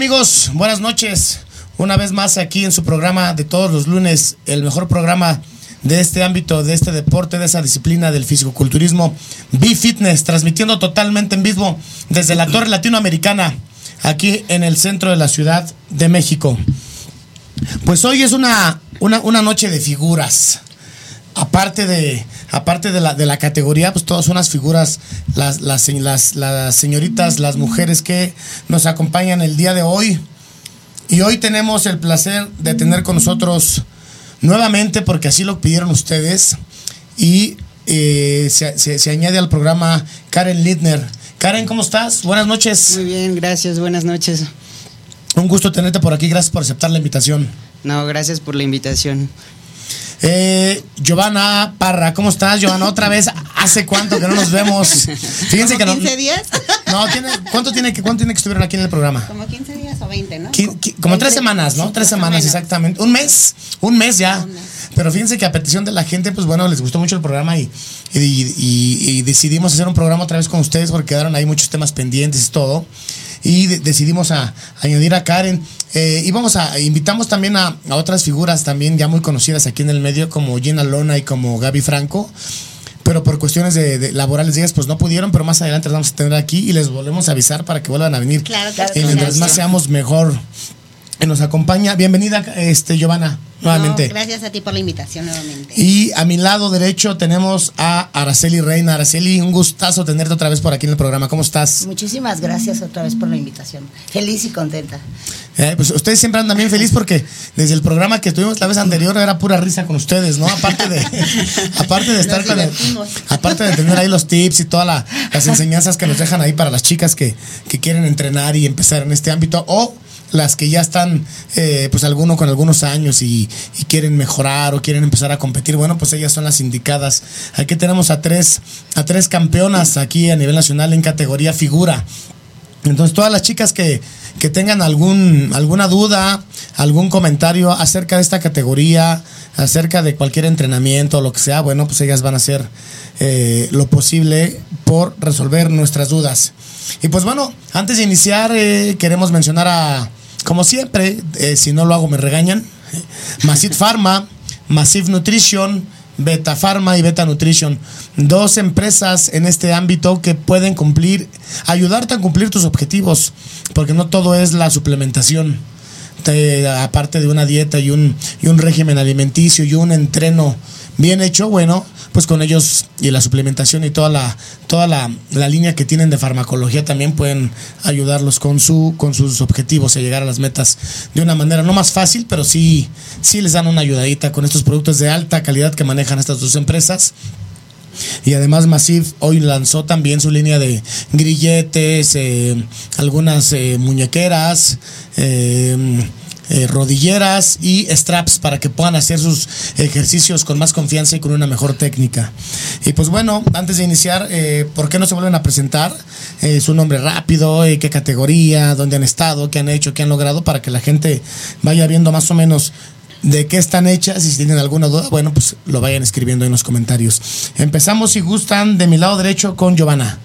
Amigos? Buenas noches. Una vez más aquí en su programa de todos los lunes, el mejor programa de este ámbito, de este deporte, de esa disciplina del fisicoculturismo, B-Fitness, transmitiendo totalmente en vivo desde la Torre Latinoamericana, aquí en el centro de la Ciudad de México. Pues hoy es una, una, una noche de figuras. Aparte de, aparte de la, de la categoría, pues todas son las figuras, las, las, las, las señoritas, las mujeres que nos acompañan el día de hoy. Y hoy tenemos el placer de tener con nosotros nuevamente, porque así lo pidieron ustedes, y eh, se, se- se añade al programa Karen Littner. Karen, ¿cómo estás? Buenas noches. Muy bien, gracias, buenas noches. Un gusto tenerte por aquí, gracias por aceptar la invitación. No, gracias por la invitación. Eh, Giovanna Parra, ¿cómo estás, Giovanna? Otra vez, ¿hace cuánto que no nos vemos? Fíjense que no. 15 días? No, tiene, ¿cuánto, tiene que, ¿cuánto tiene que estuvieron aquí en el programa? Como 15 días o 20, ¿no? Como tres semanas, ¿no? Sí, Tres semanas, exactamente. Un mes, un mes ya. Un mes. Pero fíjense que a petición de la gente, pues bueno, les gustó mucho el programa y, y- y- y decidimos hacer un programa otra vez con ustedes porque quedaron ahí muchos temas pendientes y todo. Y de- decidimos a, añadir a Karen. Eh, y vamos a, invitamos también a, a otras figuras también ya muy conocidas aquí en el medio, como Gina Lona y como Gaby Franco. Pero por cuestiones de, de laborales de ellas, pues no pudieron, pero más adelante las vamos a tener aquí y les volvemos a avisar para que vuelvan a venir. Claro, claro. Y mientras más seamos mejor. Eh, Nos acompaña, bienvenida, este, Giovanna, nuevamente. No, gracias a ti por la invitación nuevamente. y a mi lado derecho tenemos a Araceli Reina. Araceli, un gustazo tenerte otra vez por aquí en el programa. ¿Cómo estás? Muchísimas gracias otra vez por la invitación. Feliz y contenta. Eh, pues ustedes siempre andan bien feliz porque desde el programa que tuvimos la vez anterior era pura risa con ustedes, ¿no? Aparte de, aparte de estar Nos con el- divertimos. aparte de tener ahí los tips y todas la- las enseñanzas que nos dejan ahí para las chicas que, que quieren entrenar y empezar en este ámbito o las que ya están, eh, pues alguno con algunos años y, quieren mejorar o quieren empezar a competir, bueno, pues ellas son las indicadas. Aquí tenemos a tres, a tres campeonas aquí a nivel nacional en categoría figura. Entonces, todas las chicas que, que tengan algún, alguna duda, algún comentario acerca de esta categoría, acerca de cualquier entrenamiento o lo que sea, bueno, pues ellas van a hacer eh, lo posible por resolver nuestras dudas. Y pues bueno, antes de iniciar, eh, queremos mencionar a, como siempre, eh, si no lo hago me regañan, Masit Pharma, Massive Nutrition, Beta Pharma y Beta Nutrition, dos empresas en este ámbito que pueden cumplir, ayudarte a cumplir tus objetivos, porque no todo es la suplementación. Te- aparte de una dieta y un, y un régimen alimenticio y un entreno bien hecho, bueno, pues con ellos y la suplementación y toda la, toda la, la línea que tienen de farmacología también pueden ayudarlos con su, con sus objetivos a llegar a las metas de una manera no más fácil, pero sí, sí les dan una ayudadita con estos productos de alta calidad que manejan estas dos empresas. Y además Massive hoy lanzó también su línea de grilletes, eh, algunas eh, muñequeras, eh, rodilleras y straps para que puedan hacer sus ejercicios con más confianza y con una mejor técnica. Y pues bueno, antes de iniciar, ¿por qué no se vuelven a presentar? Su nombre rápido, qué categoría, dónde han estado, qué han hecho, qué han logrado, para que la gente vaya viendo más o menos de qué están hechas y si tienen alguna duda, bueno, pues lo vayan escribiendo en los comentarios. Empezamos, si gustan, de mi lado derecho con Giovanna.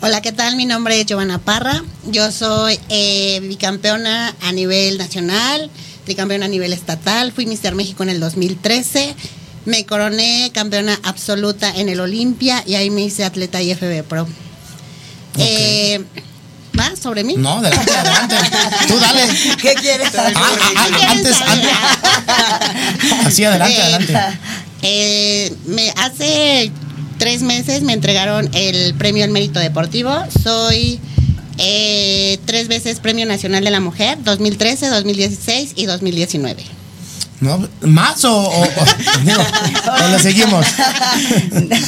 Hola, ¿qué tal? Mi nombre es Giovanna Parra. Yo soy eh, bicampeona a nivel nacional, tricampeona a nivel estatal. Fui Mister México en el 2013. Me coroné campeona absoluta en el Olimpia y ahí me hice atleta IFB Pro. Eh, ¿Va sobre mí? No, adelante, adelante. Tú dale. ¿Qué quieres saber? Ah, ah, ah, ¿Qué antes, quieren antes. Así, adelante, Eh, adelante. Eh, me hace tres meses me entregaron el premio al mérito deportivo. Soy eh, tres veces Premio Nacional de la Mujer, 2013, 2016 y 2019. ¿No? ¿Más o, o, o- digo, o le seguimos?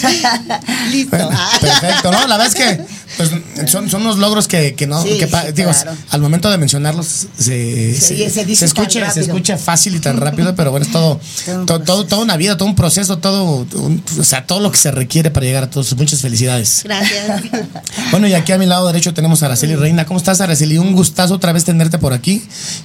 Listo. Perfecto, ¿no? La verdad es que pues, son, son unos logros que, que no, Sí, que sí, digo, claro. al momento de mencionarlos se, Se- se, se dice se escucha, se escucha fácil y tan rápido, pero bueno, es todo, Todo todo, toda una vida, todo un proceso, todo, un- o sea, todo lo que se requiere para llegar a todos. Muchas felicidades. Gracias. Bueno, y aquí a mi lado derecho tenemos a Araceli Reina. ¿Cómo estás, Araceli? Un gustazo otra vez tenerte por aquí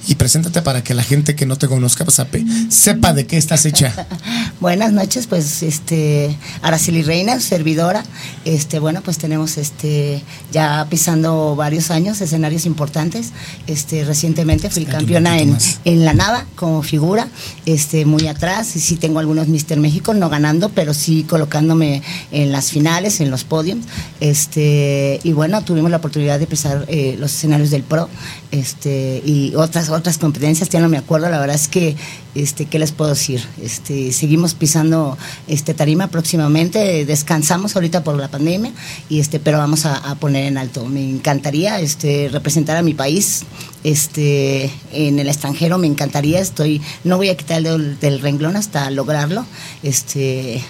y preséntate para que la gente que no te conozca pues, ape- sepa de qué estás hecha. Buenas noches, pues este Araceli Reina, servidora. Este, bueno, pues tenemos este ya pisando varios años, escenarios importantes. Este, recientemente fui campeona en, en la nava como figura, este, muy atrás. Y sí tengo algunos Mister México, no ganando, pero sí colocándome en las finales, en los podiums. Este, y bueno, tuvimos la oportunidad de pisar eh, los escenarios del Pro, este, y otras, otras competencias, ya no me acuerdo, la verdad es que este, ¿qué les puedo decir? Este, seguimos pisando este tarima próximamente, descansamos ahorita por la pandemia, y este, pero vamos a, poner en alto. Me encantaría este, representar a mi país este, en el extranjero, me encantaría, estoy, no voy a quitar el dedo del renglón hasta lograrlo, este,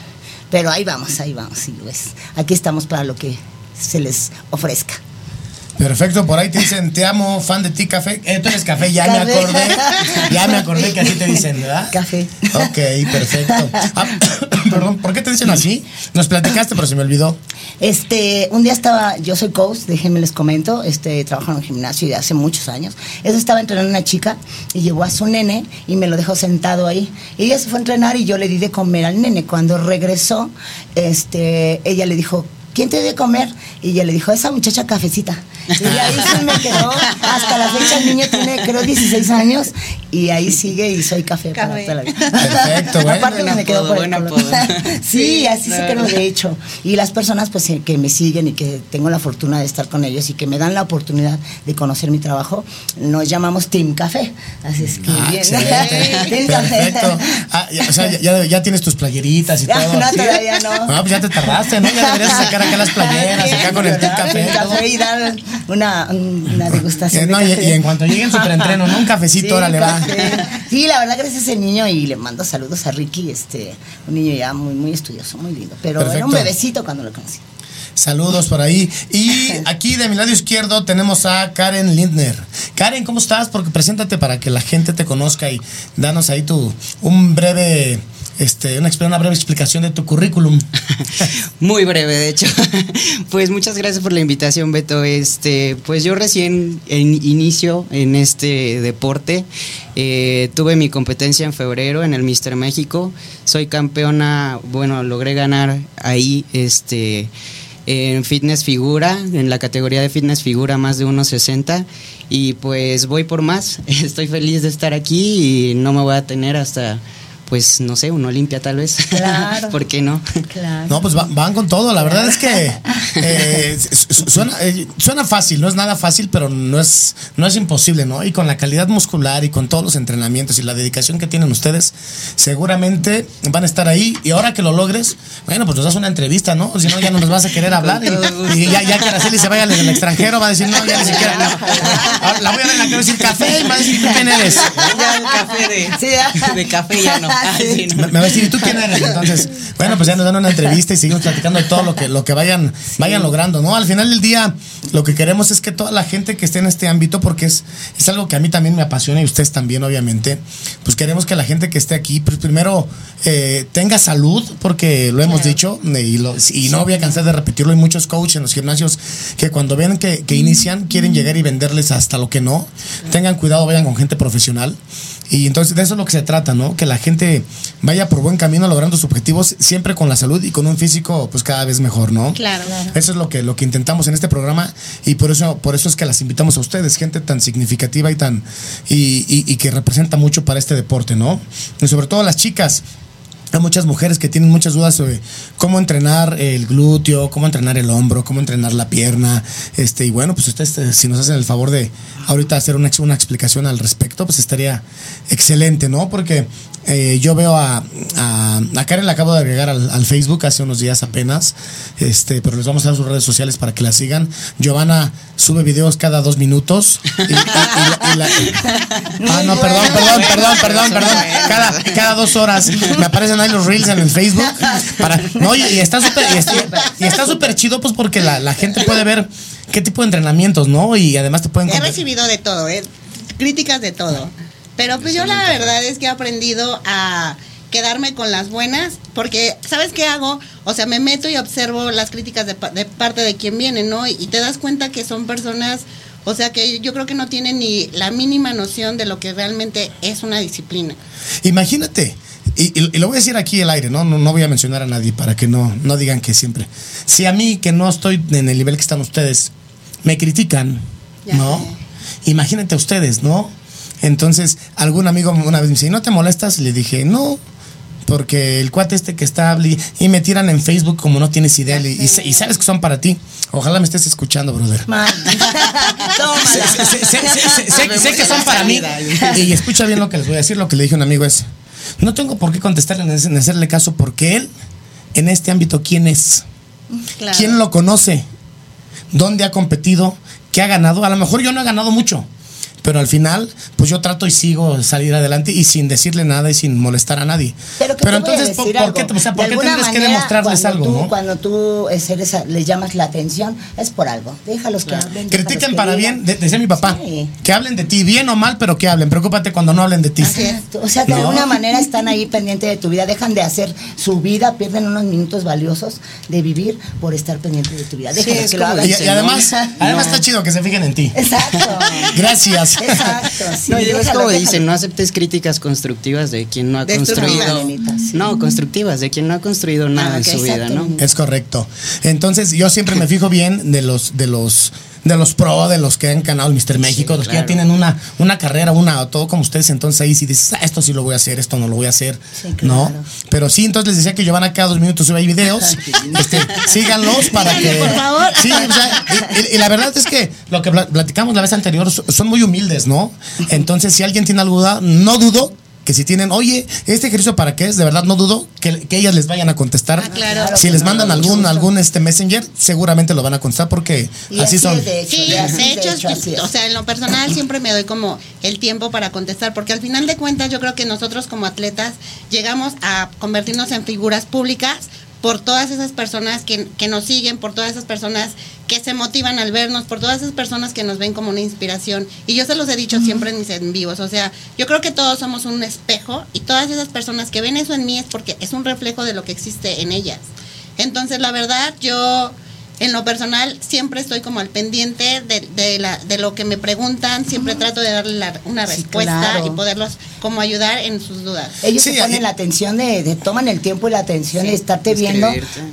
pero ahí vamos, ahí vamos, y pues, aquí estamos para lo que se les ofrezca. Perfecto, por ahí te dicen, te amo, fan de ti, café. Eh, tú eres café, ya me acordé. Ya me acordé que así te dicen, ¿verdad? Café. Ok, perfecto. Ah, perdón, ¿por qué te dicen así? Nos platicaste, pero se me olvidó. Este, un día estaba, yo soy coach, déjenme les comento, este, trabajo en un gimnasio de hace muchos años. Eso estaba entrenando una chica y llegó a su nene y me lo dejó sentado ahí. Y ella se fue a entrenar y yo le di de comer al nene. Cuando regresó, este, ella le dijo, ¿quién te dio de comer? Y ella le dijo, esa muchacha cafecita. Y ahí se me quedó. Hasta la fecha el niño tiene, creo, 16 años y ahí sigue y soy café, para Café. toda la vida. Perfecto, bueno. Aparte me quedó por el buen color. apodo. sí, Sí, así se claro. quedó de hecho. Y las personas pues eh, que me siguen y que tengo la fortuna de estar con ellos y que me dan la oportunidad de conocer mi trabajo, nos llamamos Team Café. Así es que Ah, bien. Team Café. Perfecto. Ah, ya, o sea, ya- ya, ya tienes tus playeritas y todo. no, ¿sí? todavía no. Ah, pues ya te tardaste, ¿no? Ya deberías sacar acá las playeras, acá con el Team. Café. Team. Café y dar una, una degustación. De y, en cuanto lleguen su preentreno, ¿no? Un cafecito, Sí, órale, va. Sí, la verdad, gracias a ese niño y le mando saludos a Ricky, este, un niño ya muy, muy estudioso, muy lindo. Pero era un bebecito cuando lo conocí. Saludos por ahí. Y aquí de mi lado izquierdo tenemos a Karen Lindner. Karen, ¿cómo estás? Porque preséntate para que la gente te conozca y danos ahí tu un breve este una, breve explicación de tu currículum. Muy breve, de hecho. Pues muchas gracias por la invitación, Beto. Este, pues yo recién inicio en este deporte. Eh, tuve mi competencia en febrero en el Mister México. Soy campeona, bueno, logré ganar ahí, este, en fitness figura, en la categoría de fitness figura más de 1.60 y pues voy por más. Estoy feliz de estar aquí y no me voy a tener hasta, pues no sé, una Olimpia tal vez. Claro. ¿Por qué no? Claro. No, pues va- van con todo. La verdad es que eh, suena, eh, suena fácil, no es nada fácil, pero no es, no es imposible, ¿no? Y con la calidad muscular y con todos los entrenamientos y la dedicación que tienen ustedes, seguramente van a estar ahí. Y ahora que lo logres, bueno, pues nos das una entrevista, ¿no? Si no, ya no nos vas a querer hablar. Y, y ya, ya que Araceli se vaya al al extranjero, va a decir, no, ya ni siquiera. La voy a ver en la decir café y va a decir, ¿tú quién eres? Ya el café de, Sí, de café ya no. Ah, Sí. sí, no. Me, me va a decir, ¿y tú quién eres? Entonces, bueno, pues ya nos dan una entrevista y seguimos platicando de todo lo que, lo que vayan, vayan logrando, ¿no? Al final del día, lo que queremos es que toda la gente que esté en este ámbito, porque es, es algo que a mí también me apasiona y ustedes también, obviamente, pues queremos que la gente que esté aquí, pues primero eh, tenga salud, porque lo hemos dicho, eh, y, lo- y no voy a cansar de repetirlo, hay muchos coaches en los gimnasios que cuando ven que, que inician, quieren llegar y venderles hasta lo que no. Tengan cuidado, vayan con gente profesional. Y entonces de eso es lo que se trata, ¿no? Que la gente vaya por buen camino logrando sus objetivos, siempre con la salud y con un físico pues cada vez mejor, ¿no? Claro. Eso es lo que, lo que intentamos en este programa y por eso, por eso es que las invitamos a ustedes, gente tan significativa y tan y, y- y que representa mucho para este deporte, ¿no? Y sobre todo las chicas. Hay muchas mujeres que tienen muchas dudas sobre cómo entrenar el glúteo, cómo entrenar el hombro, cómo entrenar la pierna. Este, y bueno, pues ustedes, eh, si nos hacen el favor de ahorita hacer una, una explicación al respecto, pues estaría excelente, ¿no? Porque eh, yo veo a, a, a Karen, la acabo de agregar al, al Facebook hace unos días apenas, este, pero les vamos a dar sus redes sociales para que la sigan. Giovanna sube videos cada dos minutos. Y, y- y la- y la- ah, no, perdón, perdón, perdón, perdón, perdón. Cada, cada dos horas me aparecen ahí los reels en el Facebook. Para, no, y, y está súper y está, y está súper chido, pues porque la, la gente puede ver qué tipo de entrenamientos, ¿no? Y además te pueden He recibido de todo, ¿eh? críticas de todo. Pero pues yo la verdad es que he aprendido a quedarme con las buenas, porque ¿sabes qué hago? O sea, me meto y observo las críticas de, de parte de quien viene, ¿no? Y, te das cuenta que son personas, o sea, que yo creo que no tienen ni la mínima noción de lo que realmente es una disciplina. Imagínate, y, y- y lo voy a decir aquí al aire, ¿no? ¿no? No voy a mencionar a nadie para que no, no digan que siempre. Si a mí, que no estoy en el nivel que están ustedes, me critican, Ya ¿no? sé. Imagínate ustedes, ¿no? Entonces, algún amigo una vez me dice, ¿no te molestas? Le dije, no. Porque el cuate este que está y me tiran en Facebook como no tienes idea y, y sa- y sabes que son para ti. Ojalá me estés escuchando, brother. Sé, sé- sé- sé- sé- sé que son para mí. Y escucha bien lo que les voy a decir. Lo que le dije a un amigo es: No tengo por qué contestarle ni hacer- ni hacerle caso porque él, en este ámbito, ¿quién es? Claro. ¿Quién lo conoce? ¿Dónde ha competido? ¿Qué ha ganado? A lo mejor yo no he ganado mucho. Pero al final, pues yo trato y sigo salir adelante y sin decirle nada y sin molestar a nadie. Pero, a entonces, ¿por, por qué, o sea, ¿por qué que demostrarles cuando algo? Tú, ¿no? Cuando tú eres les llamas la atención, es por algo. Déjalos que hablen. Critiquen que para bien, de- decía mi papá. Sí. Que hablen de ti, bien o mal, pero que hablen. Preocúpate cuando no hablen de ti. Así es. O sea, de No. alguna manera están ahí pendientes de tu vida, dejan de hacer su vida, pierden unos minutos valiosos de vivir por estar pendientes de tu vida. Sí, Déjalos es que lo hagan. Y, y además, No. además está chido que se fijen en ti. Exacto. Gracias. Exacto. sí, no, y digo, es como déjalo. dicen, no aceptes críticas constructivas de quien no ha Destructivas, construido. No, constructivas, de quien no ha construido nada Ah, en ok, su vida, ¿no? exacto. Es correcto. Entonces, yo siempre me fijo bien de los, de los, de los pro, de los que han ganado el Mr. México, los que ya tienen una, una carrera, una, todo como ustedes. Entonces ahí sí dices, ah, esto sí lo voy a hacer, esto no lo voy a hacer. Sí, claro. ¿No? Pero sí, entonces les decía que Giovanna cada dos minutos sube ahí videos. este, síganlos para que. Por favor. Sí, o sea, y, la verdad es que lo que pla- platicamos la vez anterior so- son muy humildes, ¿no? Entonces, si alguien tiene alguna duda, no dudo que si tienen, oye, ¿este ejercicio para qué es? De verdad, no dudo que, que ellas les vayan a contestar. Ah, claro. Si les mandan algún, algún este messenger, seguramente lo van a contestar porque Y así, son. de hecho, Sí, de, así de hecho, así es. o sea, en lo personal siempre me doy como el tiempo para contestar, porque al final de cuentas yo creo que nosotros como atletas llegamos a convertirnos en figuras públicas por todas esas personas que, que nos siguen, por todas esas personas que se motivan al vernos, por todas esas personas que nos ven como una inspiración. Y yo se los he dicho siempre en mis en vivos, o sea, yo creo que todos somos un espejo y todas esas personas que ven eso en mí es porque es un reflejo de lo que existe en ellas. Entonces, la verdad, yo en lo personal siempre estoy como al pendiente de, de la, de lo que me preguntan, siempre trato de darle la- una Sí, respuesta claro. y poderlos como ayudar en sus dudas. Ellos Sí, se ponen la atención de, de- toman el tiempo y la atención Sí, de estarte viendo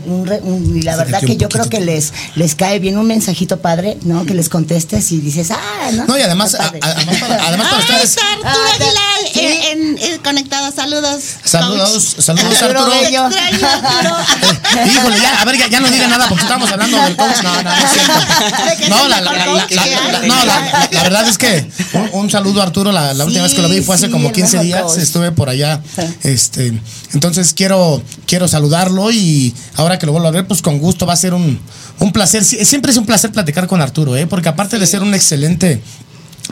un re- un- y la verdad que yo creo que les les cae bien un mensajito padre, ¿no? Que les contestes y dices, ah, no. No, y además, a- a- además, para, además para ¡Ah, ustedes. está Arturo Ah, Aguilar sí. en, en- en- conectado! Saludos. Saludos, coach. saludos, Arturo Arturo. Te Bello. extraño, Arturo. Eh, híjole, ya, a ver, ya, ya no digan nada porque estamos hablando coach. No, no, no es No, la, la- la- no, la- verdad es que un, un saludo a Arturo. La, última vez que lo vi fue hace sí, como el 15 mejor días. coach. Estuve por allá. Sí. Este, entonces quiero, quiero saludarlo y ahora que lo vuelvo a ver, pues con gusto va a ser un, un placer. Sie- Siempre es un placer platicar con Arturo, ¿eh? porque aparte de ser un excelente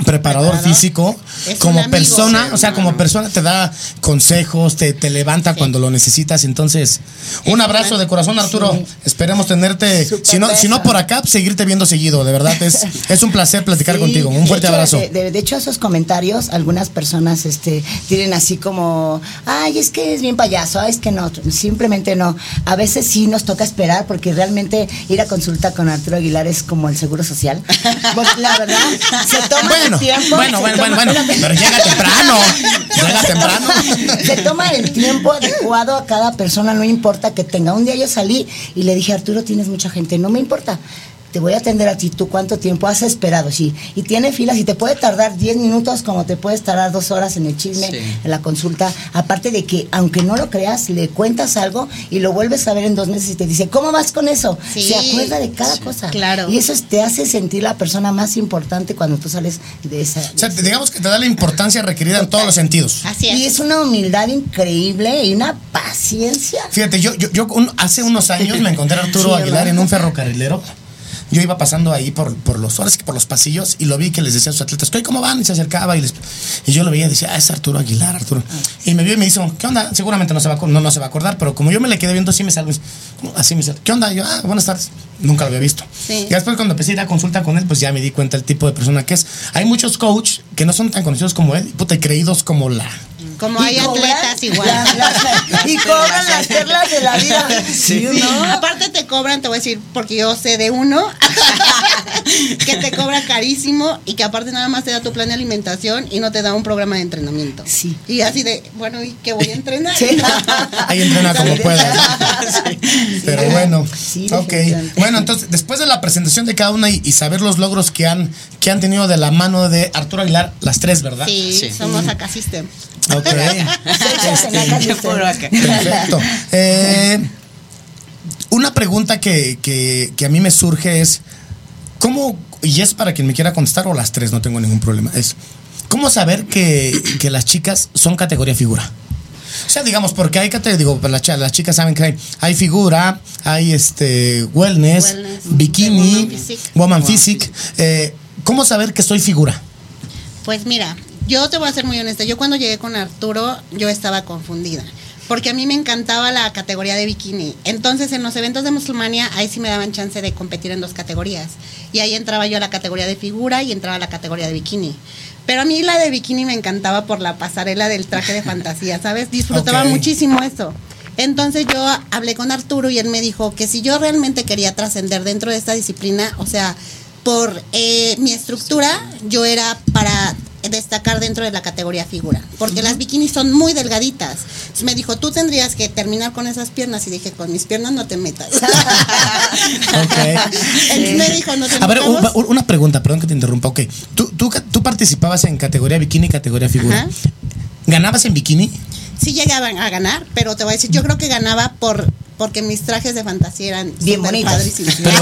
preparador físico, Es como amigo. persona, o sea, como persona te da consejos, te, te levanta cuando lo necesitas. Entonces, un abrazo de corazón, Arturo. Sí. Esperemos tenerte, si no, si no por acá, pues, seguirte viendo seguido. De verdad, es, es un placer platicar Sí, contigo. Un de fuerte hecho, abrazo. De, de- de hecho, esos comentarios, algunas personas este, tienen así como, ay, es que es bien payaso, ay, es que no, simplemente no. A veces sí nos toca esperar porque realmente ir a consulta con Arturo Aguilar es como el seguro social. Porque la verdad, se toma Bueno, tiempo. bueno, bueno, toma- bueno, bueno, pero llega temprano. Llega temprano. Se toma el tiempo adecuado a cada persona, no importa que tenga. Un día yo salí y le dije, Arturo, tienes mucha gente, no me importa. Te voy a atender a ti, ¿tú cuánto tiempo has esperado? Sí, y tiene filas y te puede tardar 10 minutos como te puedes tardar dos horas en el chisme, Sí. en la consulta. Aparte de que, aunque no lo creas, le cuentas algo y lo vuelves a ver en dos meses y te dice, ¿cómo vas con eso? Sí. Se acuerda de cada cosa. claro. Y eso es- te hace sentir la persona más importante cuando tú sales de esa... O sea, te- digamos que te da la importancia requerida en todos los sentidos. Así y es. es una humildad increíble y una paciencia. Fíjate, yo, yo, yo un- hace unos años me encontré a Arturo Sí, Aguilar ¿verdad? en un ferrocarrilero. Yo iba pasando ahí por, por los ahora sí que por los pasillos y lo vi que les decía a sus atletas, "Oye, ¿cómo van? Y se acercaba y les y yo lo veía y decía, ah, es Arturo Aguilar, Arturo. Y me vio y me dijo, ¿qué onda? Seguramente no se va no, no se va a acordar, pero como yo me le quedé viendo así me salgo, así me. ¿Qué onda? Y yo, ah, buenas tardes. Nunca lo había visto. Sí. Y después cuando empecé a ir a consulta con él, pues ya me di cuenta el tipo de persona que es. Hay muchos coach que no son tan conocidos como él, y puta, y creídos como la. Como Y hay cobran atletas igual. las- las- y cobran las perlas de la vida. Sí, Sí, ¿no? Aparte te cobran, te voy a decir, porque yo sé de uno, que te cobra carísimo y que aparte nada más te da tu plan de alimentación y no te da un programa de entrenamiento. Sí. Y así de, bueno, ¿y qué voy a entrenar? Sí. Ahí entrena como pueda. Pero bueno, Sí, ok. Bueno, entonces, después de la presentación de cada una y, y saber los logros que han, que han tenido de la mano de Arturo Aguilar, las tres, ¿verdad? Sí, Sí. somos acá System. Ok. Este. Perfecto. Eh, una pregunta que, que- que a mí me surge es, ¿cómo, y es para quien me quiera contestar o las tres, no tengo ningún problema, es, ¿cómo saber que, que las chicas son categoría figura? O sea, digamos, porque hay categoría, digo, las, chicas saben que hay, hay figura, hay este wellness, Wellness, bikini, woman physique. woman physique. Eh, ¿Cómo saber que soy figura? Pues mira, yo te voy a ser muy honesta. Yo cuando llegué con Arturo, yo estaba confundida. Porque a mí me encantaba la categoría de bikini. Entonces, en los eventos de Musulmania, ahí sí me daban chance de competir en dos categorías. Y ahí entraba yo a la categoría de figura y entraba a la categoría de bikini. Pero a mí la de bikini me encantaba por la pasarela del traje de fantasía, ¿sabes? Disfrutaba muchísimo eso. Entonces yo hablé con Arturo y él me dijo que si yo realmente quería trascender dentro de esta disciplina, o sea, por eh, mi estructura, yo era para destacar dentro de la categoría figura, porque las bikinis son muy delgaditas. Entonces me dijo, tú tendrías que terminar con esas piernas y dije, con mis piernas no te metas. Ok. Entonces me dijo, no te A ver, una pregunta, perdón que te interrumpa. Ok, tú, tú, tú participabas en categoría bikini y categoría figura. ¿Ganabas en bikini? Sí llegaban a ganar, pero te voy a decir, yo creo que ganaba por porque mis trajes de fantasía eran Bien bonitos. padrísimos. Pero,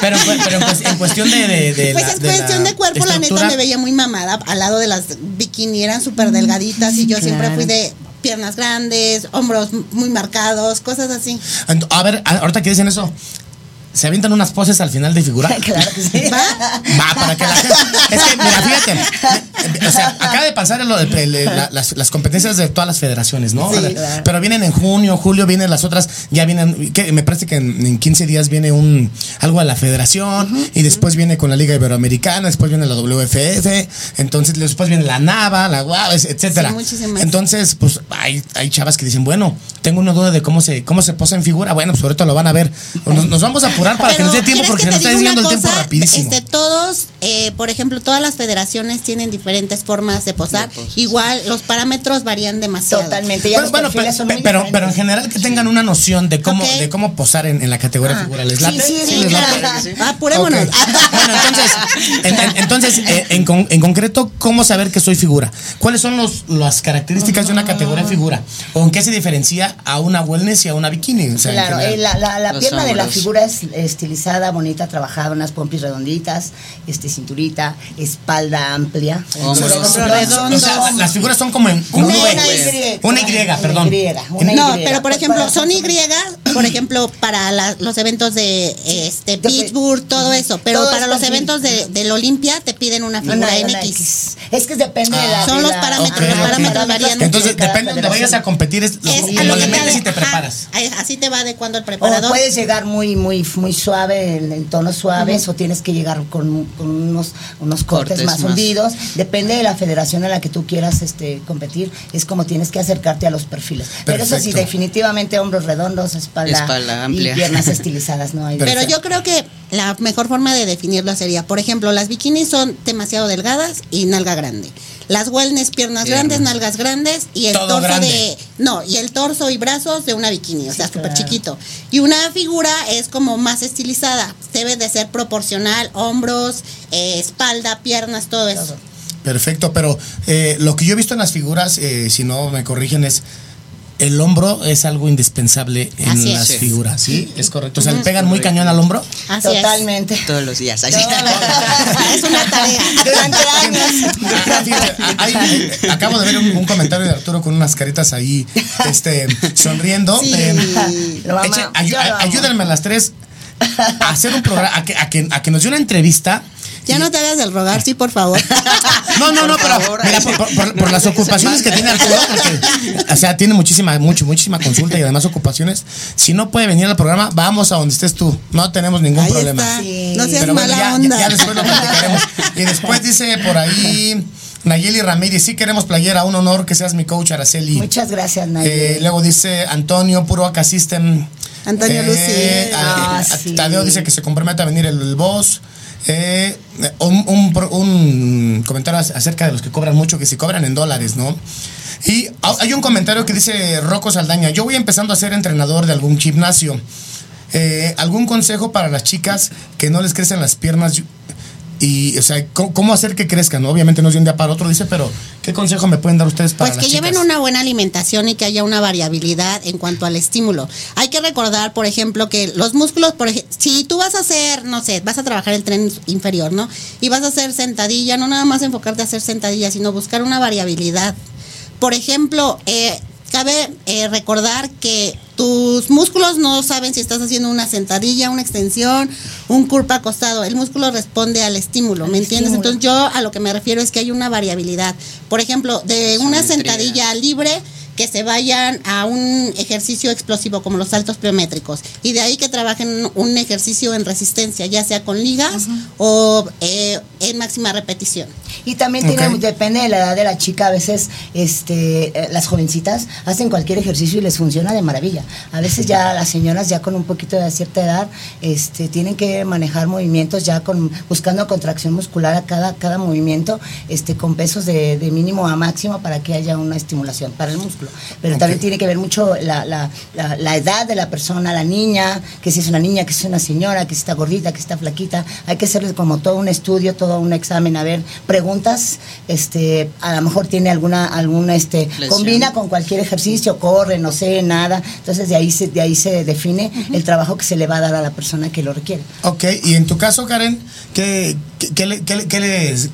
pero, pero, pero en cues- en cuestión de. de, de Pues la- en de cuestión la de cuerpo, la neta me veía muy mamada al lado de las bikini, eran súper delgaditas y yo siempre fui de piernas grandes, hombros muy marcados, cosas así. A ver, ahorita que dicen eso, ¿se avientan unas poses al final de figura? Claro que sí. ¿Va? Va, para que la gente. Es que, mira, fíjate. O sea, acaba de pasar lo de- el- la- las, las competencias de todas las federaciones, ¿no? Sí, claro. Pero vienen en junio, julio, vienen las otras. Ya vienen. que me parece que en, en 15 días viene un algo a la federación. y después viene con la Liga Iberoamericana. Después viene la WFF. Entonces, después viene la NAVA, la UAV, etcétera. Sí, muchísimas. Entonces, pues hay, hay chavas que dicen, bueno, tengo una duda de cómo se, cómo se posa en figura. Bueno, pues ahorita lo van a ver. Nos, nos vamos a apurar para que nos dé tiempo ¿quieres porque que nos te está el tiempo rapidísimo. Este, todos, eh, por ejemplo, todas las federaciones tienen diferentes formas de posar. Igual los parámetros varían demasiado. Totalmente. Ya Bueno, pero, son muy pero, pero en general que tengan una noción de cómo, de cómo posar en, en la categoría figura. ¿Les sí, late? sí, sí, les claro. late? Ah, Apurémonos. Bueno, entonces, en, en- entonces eh, en, con- en concreto, ¿cómo saber que soy figura? ¿Cuáles son los, las características de una categoría figura? ¿O en qué se diferencia a una wellness y a una bikini? O sea, en Claro, eh, la, la- la pierna de la figura es estilizada, bonita, trabajada, unas pompis redonditas, este cinturita, espalda amplia. Hombros. Hombros Hombros redondos. O sea, las figuras son como en Una, un una V. Y. Una Y, perdón. una No, Y. pero por Pues ejemplo, son Y, por ejemplo, para la- los eventos de este De- Pittsburgh, todo eso. Pero Todo para los eventos de, del Olimpia te piden una figura Una- en una X. X. Es que depende de la. Son de los parámetros, los Ok, parámetros ok. varían. Entonces, de depende de donde vayas a competir, es, Es lo le que te metes y te preparas. Así te va adecuando el O preparador. puedes llegar muy, muy, muy suave, en, en tonos suaves, o tienes que llegar con, con unos, unos cortes, Cortes más, más. hundidos. Depende de la federación a la que tú quieras este, competir, es como tienes que acercarte a los perfiles. Pero eso sí, definitivamente hombros redondos, espalda, Espalda amplia. y piernas estilizadas, ¿no? Hay Pero yo creo que la mejor forma de definirlo sería, por ejemplo, las bikinis son demasiado delgadas y nalga grande. Las wellness, piernas grandes, nalgas grandes y el Todo torso grande. de. No, y el torso y brazos de una bikini, o sea, súper claro. chiquito. Y una figura es como más estilizada. Debe de ser proporcional, hombros, eh, espalda, piernas, todo eso. Perfecto, pero eh, lo que yo he visto en las figuras, eh, si no me corrigen, es el hombro es algo indispensable en Así las figuras, ¿sí? Es correcto. O sea, le pegan muy cañón al hombro. Así Totalmente. Todos los días. así. es. una tarea. Durante años. Ah, hay- acabo de ver un, un comentario de Arturo con unas caritas ahí, este, sonriendo. Sí. Eh, Lo eche- amo. ayúdenme a las tres a hacer un programa, a que, a que, a que nos dé una entrevista. Ya no te hagas del rogar, sí, por favor. No, no, no, Por pero favor, mira, ahí. por, por- por- por las ocupaciones que tiene Arturo, porque, o sea, tiene muchísima, mucho, muchísima consulta y además ocupaciones. Si no puede venir al programa, vamos a donde estés tú. No tenemos ningún Ahí problema. está. Sí. No seas Pero bueno, mala ya, onda. ya- ya después lo platicaremos. Y después dice por ahí Nayeli Ramírez, sí queremos playera, un honor que seas mi coach, Araceli. Muchas gracias, Nayeli. Eh, luego dice Antonio, puro acá system. Antonio Lucy. a- Ah, sí. Tadeo dice que se compromete a venir el, el boss. Eh, un, comentario ac- acerca de los que cobran mucho, que si cobran en dólares, ¿no? Y ha- hay un comentario que dice Rocco Saldaña, yo voy empezando a ser entrenador de algún gimnasio. Eh, ¿Algún consejo para las chicas que no les crecen las piernas? Y, o sea, ¿cómo, cómo hacer que crezcan? Obviamente no es de un día para otro, dice, pero ¿qué consejo me pueden dar ustedes para Pues que las lleven chicas? una buena alimentación y que haya una variabilidad en cuanto al estímulo. Hay que recordar, por ejemplo, que los músculos, por ej- si tú vas a hacer, no sé, vas a trabajar el tren inferior, ¿no? Y vas a hacer sentadilla, no nada más enfocarte a hacer sentadilla, sino buscar una variabilidad. Por ejemplo, eh, cabe eh, recordar que tus músculos no saben si estás haciendo una sentadilla, una extensión, un curva acostado. El músculo responde al estímulo, ¿me entiendes? estímulo. Entonces yo a lo que me refiero es que hay una variabilidad. Por ejemplo, de una Simetría. sentadilla libre que se vayan a un ejercicio explosivo como los saltos pliométricos y de ahí que trabajen un ejercicio en resistencia, ya sea con ligas o eh, en máxima repetición. Y también Ok. tiene, depende de la edad de la chica, a veces este, eh, las jovencitas hacen cualquier ejercicio y les funciona de maravilla. A veces ya las señoras ya con un poquito de cierta edad este, tienen que manejar movimientos ya con buscando contracción muscular a cada, cada movimiento este, con pesos de, de mínimo a máximo para que haya una estimulación para el músculo. Pero también tiene que ver mucho la, la, la, la edad de la persona, la niña, que si es una niña, que si es una señora, que si está gordita, que si está flaquita. Hay que hacerles como todo un estudio, todo un examen, a ver, preguntas, este, a lo mejor tiene alguna, alguna, este, Lesión. combina con cualquier ejercicio, corre, no sé, nada. Entonces de ahí se, de ahí se define el trabajo que se le va a dar a la persona que lo requiere. Ok, y en tu caso, Karen, ¿qué, qué, qué le, qué le- qué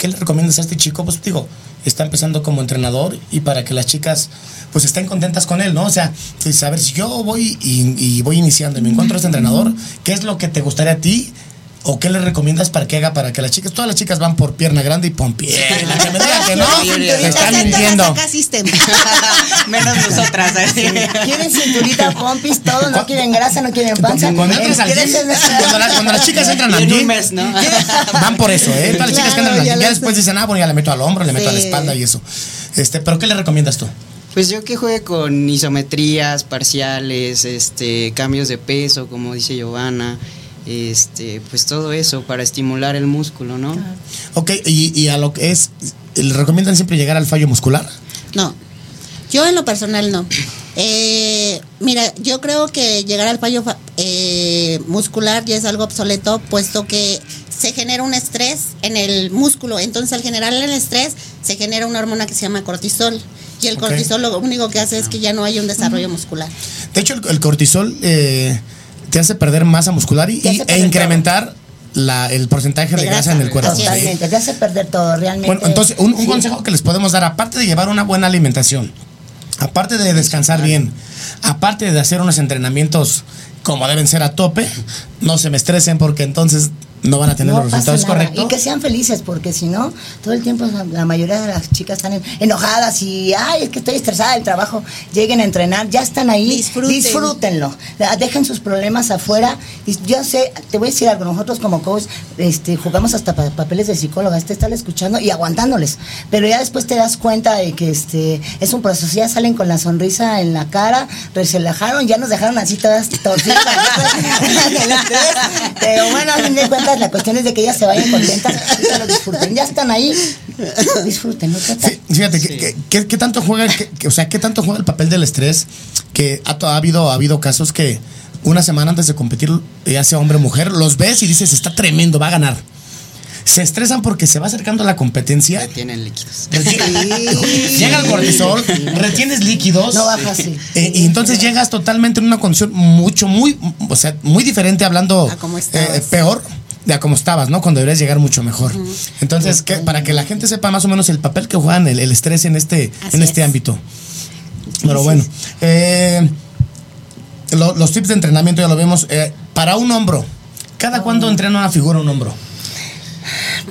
le recomiendas a este chico? Pues digo, está empezando como entrenador y para que las chicas pues estén contentas con él, ¿no? O sea, saber si yo voy y, y voy iniciando y me encuentro a este entrenador, ¿qué es lo que te gustaría a ti? ¿O qué le recomiendas para que haga para que las chicas, todas las chicas van por pierna grande y pompier? La que me diga que no, mayoría. te están Esa es la mintiendo. Menos nosotras. ¿eh? Quieren cinturita, pompis, todo, no quieren grasa, no quieren panza. Cuando entras al gym, cuando, la- cuando las chicas entran al en un gym, mes, ¿no? Van por eso, ¿eh? Todas las chicas que entran al ya gym, ya después dicen, ah, bueno, ya le meto al hombro, le meto a la espalda y eso. Este, pero ¿qué le recomiendas tú? Pues yo que juegue con isometrías, parciales, este, cambios de peso, como dice Giovanna, este, pues todo eso para estimular el músculo, ¿no? Ok, y, y a lo que es, ¿le recomiendan siempre llegar al fallo muscular? No, yo en lo personal no. Eh, mira, yo creo que llegar al fallo fa- eh, muscular ya es algo obsoleto, puesto que se genera un estrés en el músculo. Entonces, al generar el estrés, se genera una hormona que se llama cortisol. Y el cortisol lo único que hace es que ya no hay un desarrollo muscular. De hecho, el, el cortisol eh, te hace perder masa muscular y, e incrementar la- el porcentaje de, De grasa, grasa. en el cuerpo. Totalmente, te hace perder todo, realmente. Bueno, entonces, un, un Sí. consejo que les podemos dar, aparte de llevar una buena alimentación, aparte de descansar bien, aparte de hacer unos entrenamientos como deben ser a tope, no se me estresen porque entonces no van a tener No los resultados correctos. Y que sean felices, porque si no, todo el tiempo la, mayoría de las chicas están en- enojadas y, ay, es que estoy estresada del trabajo. Lleguen a entrenar, ya están ahí. Disfruten. Disfrútenlo. Dejen sus problemas afuera. Y yo sé, te voy a decir algo, nosotros como coach este, jugamos hasta pa- papeles de psicóloga, este estar escuchando y aguantándoles. Pero ya después te das cuenta de que este es un proceso, ya salen con la sonrisa en la cara, relajaron, ya nos dejaron así todas torcidas. Pero bueno, a fin de cuentas contentas, la cuestión es de que ellas se vayan contentas y que lo disfruten. Ya están ahí, disfruten, ¿no? ¿Qué tal? Sí, Fíjate, ¿qué, qué- qué- qué tanto juega, qué- qué- o sea, qué tanto juega el papel del estrés? Que ha, habido, ha habido casos que una semana antes de competir, ya sea hombre o mujer, los ves y dices, está tremendo, va a ganar. Se estresan porque se va acercando la competencia. Tienen líquidos. Llega el cortisol, retienes líquidos. No baja así. Eh, y entonces llegas totalmente en una condición mucho, muy, o sea, muy diferente hablando A cómo estabas. eh, peor de a cómo estabas, ¿no? Cuando deberías llegar mucho mejor. Entonces, que- para que la gente sepa más o menos el papel que juegan el, el estrés en este, Así en este es. ámbito. Pero bueno, eh, lo- los tips de entrenamiento ya lo vemos. Eh, para un hombro, ¿cada cuándo entrena una figura un hombro?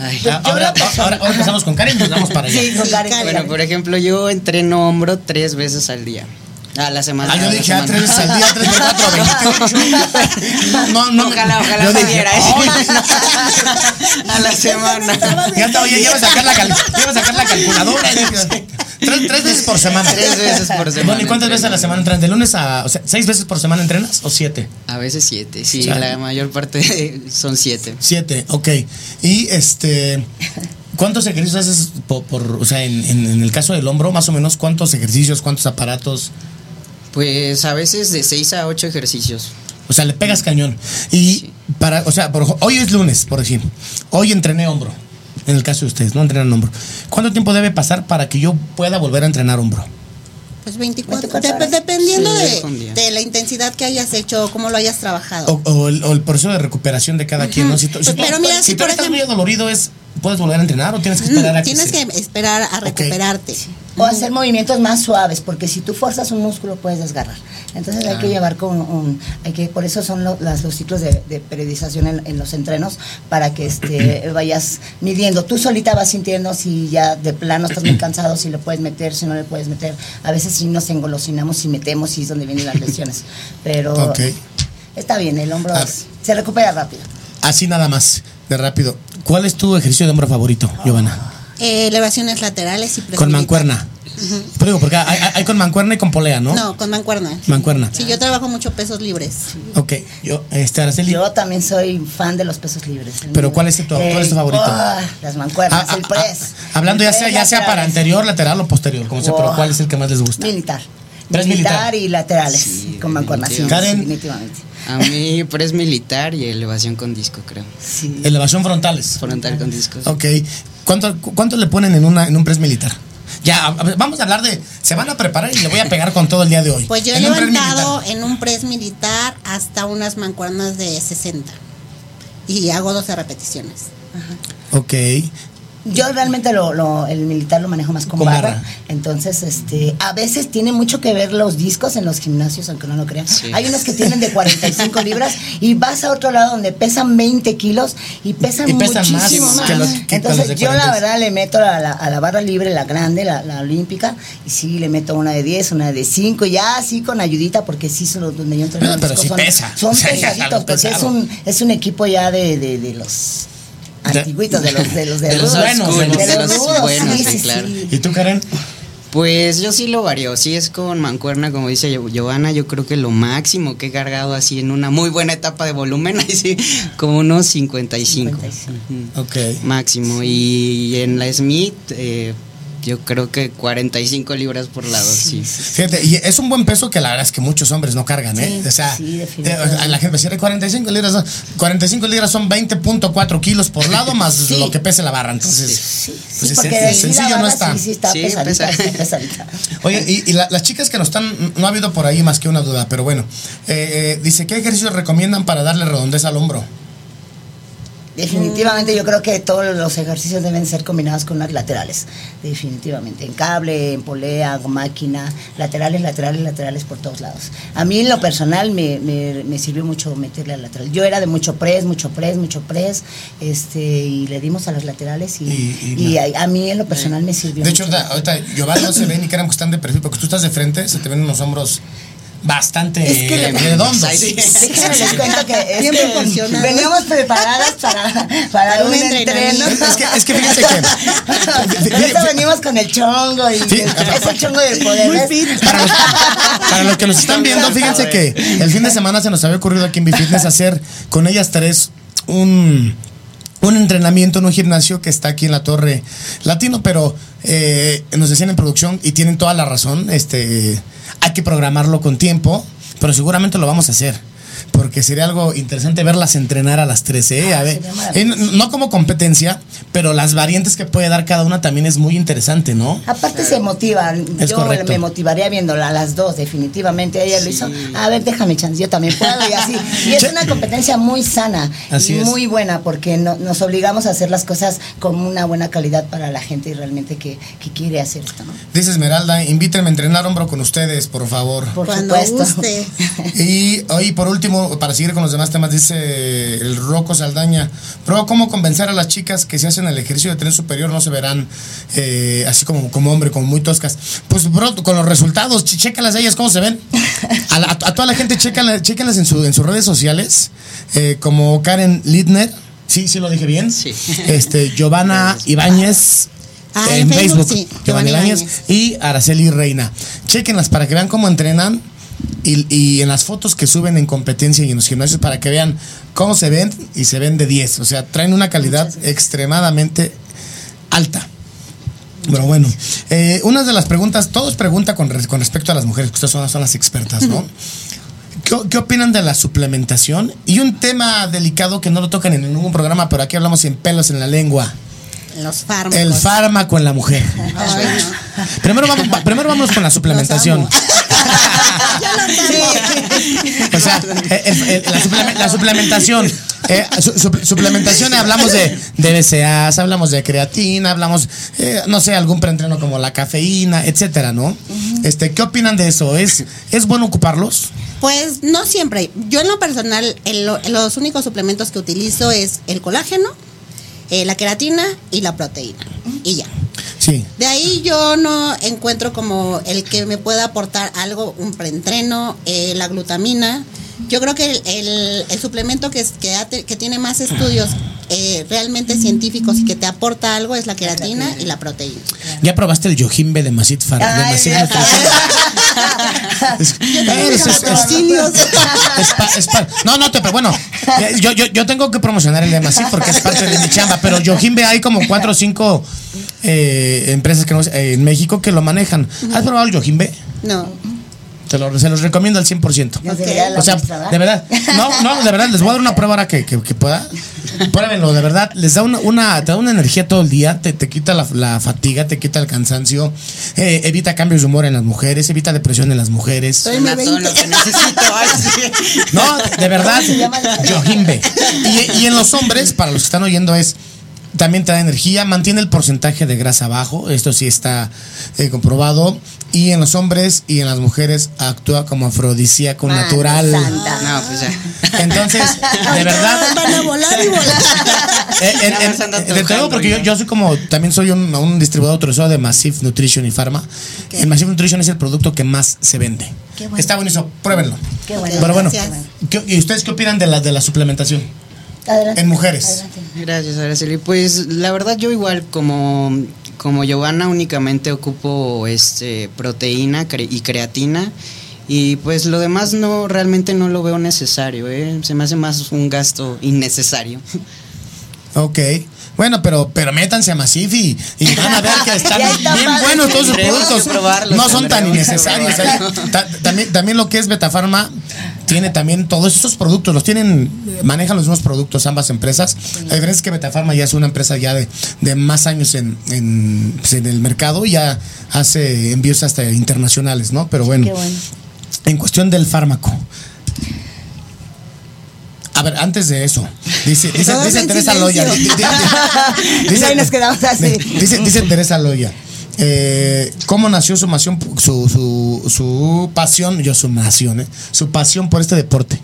Ay. Ah, Ahora, ahora, ahora empezamos con Karen y nos vamos para allá. Sí, con. Karen. Bueno, por ejemplo, yo entreno hombro tres veces al día. A la semana. Ah, yo dije, ah, tres veces al día, tres por cuatro, veintiocho. No, no. Ojalá, ojalá yo dije, ¿eh? "Ay, a la semana. Ya está, oye, ya va a sacar la, cal- ya va a sacar la calculadora. Tres, tres veces por semana. Tres veces por semana Bueno, ¿y cuántas veces a la semana entrenas? ¿De lunes a. O sea, seis veces por semana entrenas o siete? A veces siete, sí, la mayor parte son siete. Siete, ok. Y este. ¿Cuántos ejercicios haces por, por- o sea, en, en- en el caso del hombro, más o menos, cuántos ejercicios, cuántos aparatos? Pues a veces de seis a ocho ejercicios. O sea, le pegas cañón. Y Sí. para, o sea, por, hoy es lunes, por ejemplo. Hoy entrené hombro. En el caso de ustedes, no entrenan hombro. ¿Cuánto tiempo debe pasar para que yo pueda volver a entrenar hombro? Pues 24. 24 Dep- horas. dependiendo Sí, de, la intensidad que hayas hecho, cómo lo hayas trabajado. O, o el, o el proceso de recuperación de cada quien, ¿no? Si tú, si Pues, pero mira, si si tú por estás ejemplo- muy dolorido, es, ¿puedes volver a entrenar o tienes que esperar a que Tienes se- que esperar a recuperarte. O hacer movimientos más suaves, porque si tú fuerzas un músculo puedes desgarrar. Entonces hay que llevar con un, hay que, por eso son lo- las- los ciclos de, de periodización en, en los entrenos, para que este, vayas midiendo. Tú solita vas sintiendo si ya de plano estás muy cansado, si le puedes meter, si no le puedes meter. A veces sí nos engolosinamos y metemos y es donde vienen las lesiones. Pero Ok. está bien, el hombro Ah. es- se recupera rápido. Así nada más, de rápido. ¿Cuál es tu ejercicio de hombro favorito, Giovanna? Eh, elevaciones laterales y press Con mancuerna. Pero digo, porque hay, con mancuerna y con polea, ¿no? No, con mancuerna. Mancuerna. Sí, yo trabajo mucho pesos libres. Ok, yo, este, Araceli. Yo también soy fan de los pesos libres. El Pero ¿cuál es tu- cuál es tu favorito? ah, las mancuernas, Ah, el ah, press. ah, hablando ya El sea, press ya sea para anterior, lateral o posterior, como sea, pero. ¿cuál es el que más les gusta? Militar. Militar, militar. y laterales Sí, con mancuernas. Sí, Karen. definitivamente. A mí press militar y elevación con disco, creo. Sí. Elevación frontales. Frontal con disco. Ok. ¿Cuánto, cu- cuánto le ponen en, una, en un press militar? Ya, vamos a hablar de. Se van a preparar y le voy a pegar con todo el día de hoy. Pues yo he levantado en un press militar hasta unas mancuernas de 60. Y hago 12 repeticiones. Ok. Yo realmente lo, lo- el militar lo manejo más con, barra. barra. Entonces, este, a veces tiene mucho que ver los discos en los gimnasios, aunque no lo crean. Sí. Hay unos que tienen de 45 libras y vas a otro lado donde pesan 20 kilos y pesan, Y pesan muchísimo que más. que los de Entonces, yo la 40. verdad le meto a la, a la barra libre, la grande, la, la olímpica, y sí le meto una de 10, una de 5, ya así con ayudita, porque sí son los donde yo entreno. Pero- los pero discos sí son, pesa. Son pesaditos, porque es un, es un equipo ya de, de, de los antiguitos, de los de los De los rudos. buenos, de de los buenos, sí, claro. sí. ¿Y tú, Karen? Pues yo sí lo varío, sí es con mancuerna, como dice Gio- Giovanna, yo creo que lo máximo que he cargado así en una muy buena etapa de volumen, ahí sí, como unos 55. 55. Ujú. Ok. Máximo. Y en la Smith, eh, yo creo que 45 libras por lado, sí. Fíjate, y es un buen peso que la verdad es que muchos hombres no cargan, ¿eh? Sí, o sea, sí, definitivamente. la gente decía 45 libras, son- 45 libras son 20.4 kilos por lado más Sí. lo que pese la barra. Entonces, Sí, pues sí, es- sí sencillo no está. Sí, sí, está Sí, pesadita, pesa. está pesadita. Oye, y, y la- las chicas que nos están, no ha habido por ahí más que una duda, pero bueno, eh, eh, dice, ¿qué ejercicios recomiendan para darle redondez al hombro? Definitivamente yo creo que todos los ejercicios deben ser combinados con las laterales. Definitivamente. En cable, en polea, máquina, laterales, laterales, laterales por todos lados. A mí en lo personal me, me- me sirvió mucho meterle al lateral. Yo era de mucho press, mucho press, mucho press, este, y le dimos a las laterales y, Y- y y a, a mí en lo personal me sirvió De hecho, mucho. ahorita, ahorita Giovanni no se ve ni Karen que están de perfil, porque tú estás de frente, se te ven unos hombros bastante Es que redondos. Sí. Déjenme les cuento que es Bien que proporcionado. veníamos preparadas para, para un entreno. entrenamiento. Es que, es que fíjense que. Venimos con el chongo y Sí. es el chongo del poder. Para los, para los que nos están viendo, fíjense que el fin de semana se nos había ocurrido aquí en Bifitness hacer con ellas tres un un entrenamiento en un gimnasio que está aquí en la Torre Latino, pero eh, nos decían en producción y tienen toda la razón, este, hay que programarlo con tiempo, pero seguramente lo vamos a hacer. Porque sería algo interesante verlas entrenar a las 13. ¿eh? A Ah, ver, eh, no- como competencia, pero las variantes que puede dar cada una también es muy interesante, ¿no? Aparte se motivan. Es yo correcto. me motivaría viéndola a las dos, definitivamente. Ella lo hizo. A ver, déjame chance, yo también puedo y así. Y es una competencia muy sana Así y es. muy buena porque no- nos obligamos a hacer las cosas con una buena calidad para la gente y realmente que, que quiere hacer esto, ¿no? Dice Esmeralda, invítenme a entrenar hombro con ustedes, por favor. Por Cuando supuesto. guste. Y hoy, por último, para seguir con los demás temas, dice el Rocco Saldaña, pero ¿cómo convencer a las chicas que si hacen el ejercicio de tren superior no se verán eh, así como, como hombre, como muy toscas? Pues, bro, con los resultados, ch- chécalas a ellas, ¿cómo se ven? A, la- a toda la gente, chécalas, chécalas en, su, en sus redes sociales, eh, como Karen Lidner, sí, sí lo dije bien, Sí. este, Giovanna Ibáñez, Ah, en Facebook, Facebook, sí, Ibáñez. y Araceli Reina. Chequenlas para que vean cómo entrenan y, y en las fotos que suben en competencia y en los gimnasios para que vean cómo se ven y se ven de 10. O sea, traen una calidad extremadamente alta. Pero bueno, eh, una de las preguntas, todos preguntan con, con respecto a las mujeres, que ustedes son, son las expertas, ¿no? ¿Qué, qué opinan de la suplementación? Y un tema delicado que no lo tocan en ningún programa, pero aquí hablamos sin pelos en la lengua. Los fármacos. El fármaco en la mujer. Ay, no. Primero vamos, va- primero vamos con la suplementación. eh, el- la, supleme- la suplementación. eh, su- su- suplementación, eh, hablamos de, de BCAAs, hablamos de creatina, hablamos, eh, no sé, algún preentreno como la cafeína, etcétera, ¿no? Este, ¿Qué opinan de eso? ¿Es, ¿Es bueno ocuparlos? Pues no siempre. Yo en lo personal, lo- los únicos suplementos que utilizo es el colágeno, eh, la queratina y la proteína. Y ya. Sí. De ahí yo no encuentro como el que me pueda aportar algo, un preentreno, eh, la glutamina. Yo creo que el, el- el suplemento que, es- que, ha que tiene más estudios eh, realmente científicos y que te aporta algo es la queratina y la proteína. ¿Ya probaste el Yojimbe de Masit Far- de Masit? Es- es- es- no, no, te, pero bueno, eh, yo, yo, yo tengo que promocionar el de Masit porque es parte de mi chamba, pero Yojimbe hay como cuatro o cinco eh, empresas que no, eh, en México que lo manejan. ¿Has probado el Yojimbe? No. Te lo- se los recomiendo al 100%. Nos debería la O sea, de verdad. No, no, de verdad, les voy a dar una prueba ahora que, que, que pueda. Pruébenlo, de verdad. Les da una, una, te da una energía todo el día, te, te quita la, la fatiga, te quita el cansancio, eh, evita cambios de humor en las mujeres, evita depresión en las mujeres. Soy Suena mi todo 20. lo que necesito. Ay, sí. No, de verdad. Yojimbe. Y, y en los hombres, para los que están oyendo, es. También te da energía, mantiene el porcentaje de grasa bajo, esto sí está eh, comprobado. Y en los hombres y en las mujeres actúa como afrodisíaco Madre natural. santa. No, pues ya. Entonces, de verdad. Van a volar y volar. Eh, de antojando todo, porque yo, yo soy como, también soy un, un distribuidor autorizado de Massive Nutrition y Pharma. El Massive Nutrition es el producto que más se vende. Qué bueno. Está buenísimo, pruébenlo. Qué bueno. Pero bueno, Gracias. ¿qué- ¿y ustedes qué opinan de la, de la suplementación? Adelante. En mujeres. Adelante. Gracias, Araceli. Pues la verdad yo igual como, como Giovanna únicamente ocupo este proteína cre- y creatina y pues lo demás no realmente no lo veo necesario, ¿eh? se me hace más un gasto innecesario. Ok. Bueno, pero, pero métanse a Massif y, y van a ver que están bien buenos todos sus productos. no son tan innecesarios. ¿eh? Ta- también, también lo que es Betafarma tiene también todos estos productos, los tienen, manejan los mismos productos ambas empresas. La diferencia es que Betafarma ya es una empresa ya de, de más años en, en, pues, en el mercado y ya hace envíos hasta internacionales, ¿no? Pero bueno, Qué bueno. en cuestión del fármaco. A ver, antes de eso, dice, dice, dice Teresa. Loya. di- di- di- Y ahí nos quedamos así. Dice, dice Teresa Loya. eh, ¿Cómo nació su pasión, su, su, su pasión, yo su pasión, eh, su pasión por este deporte?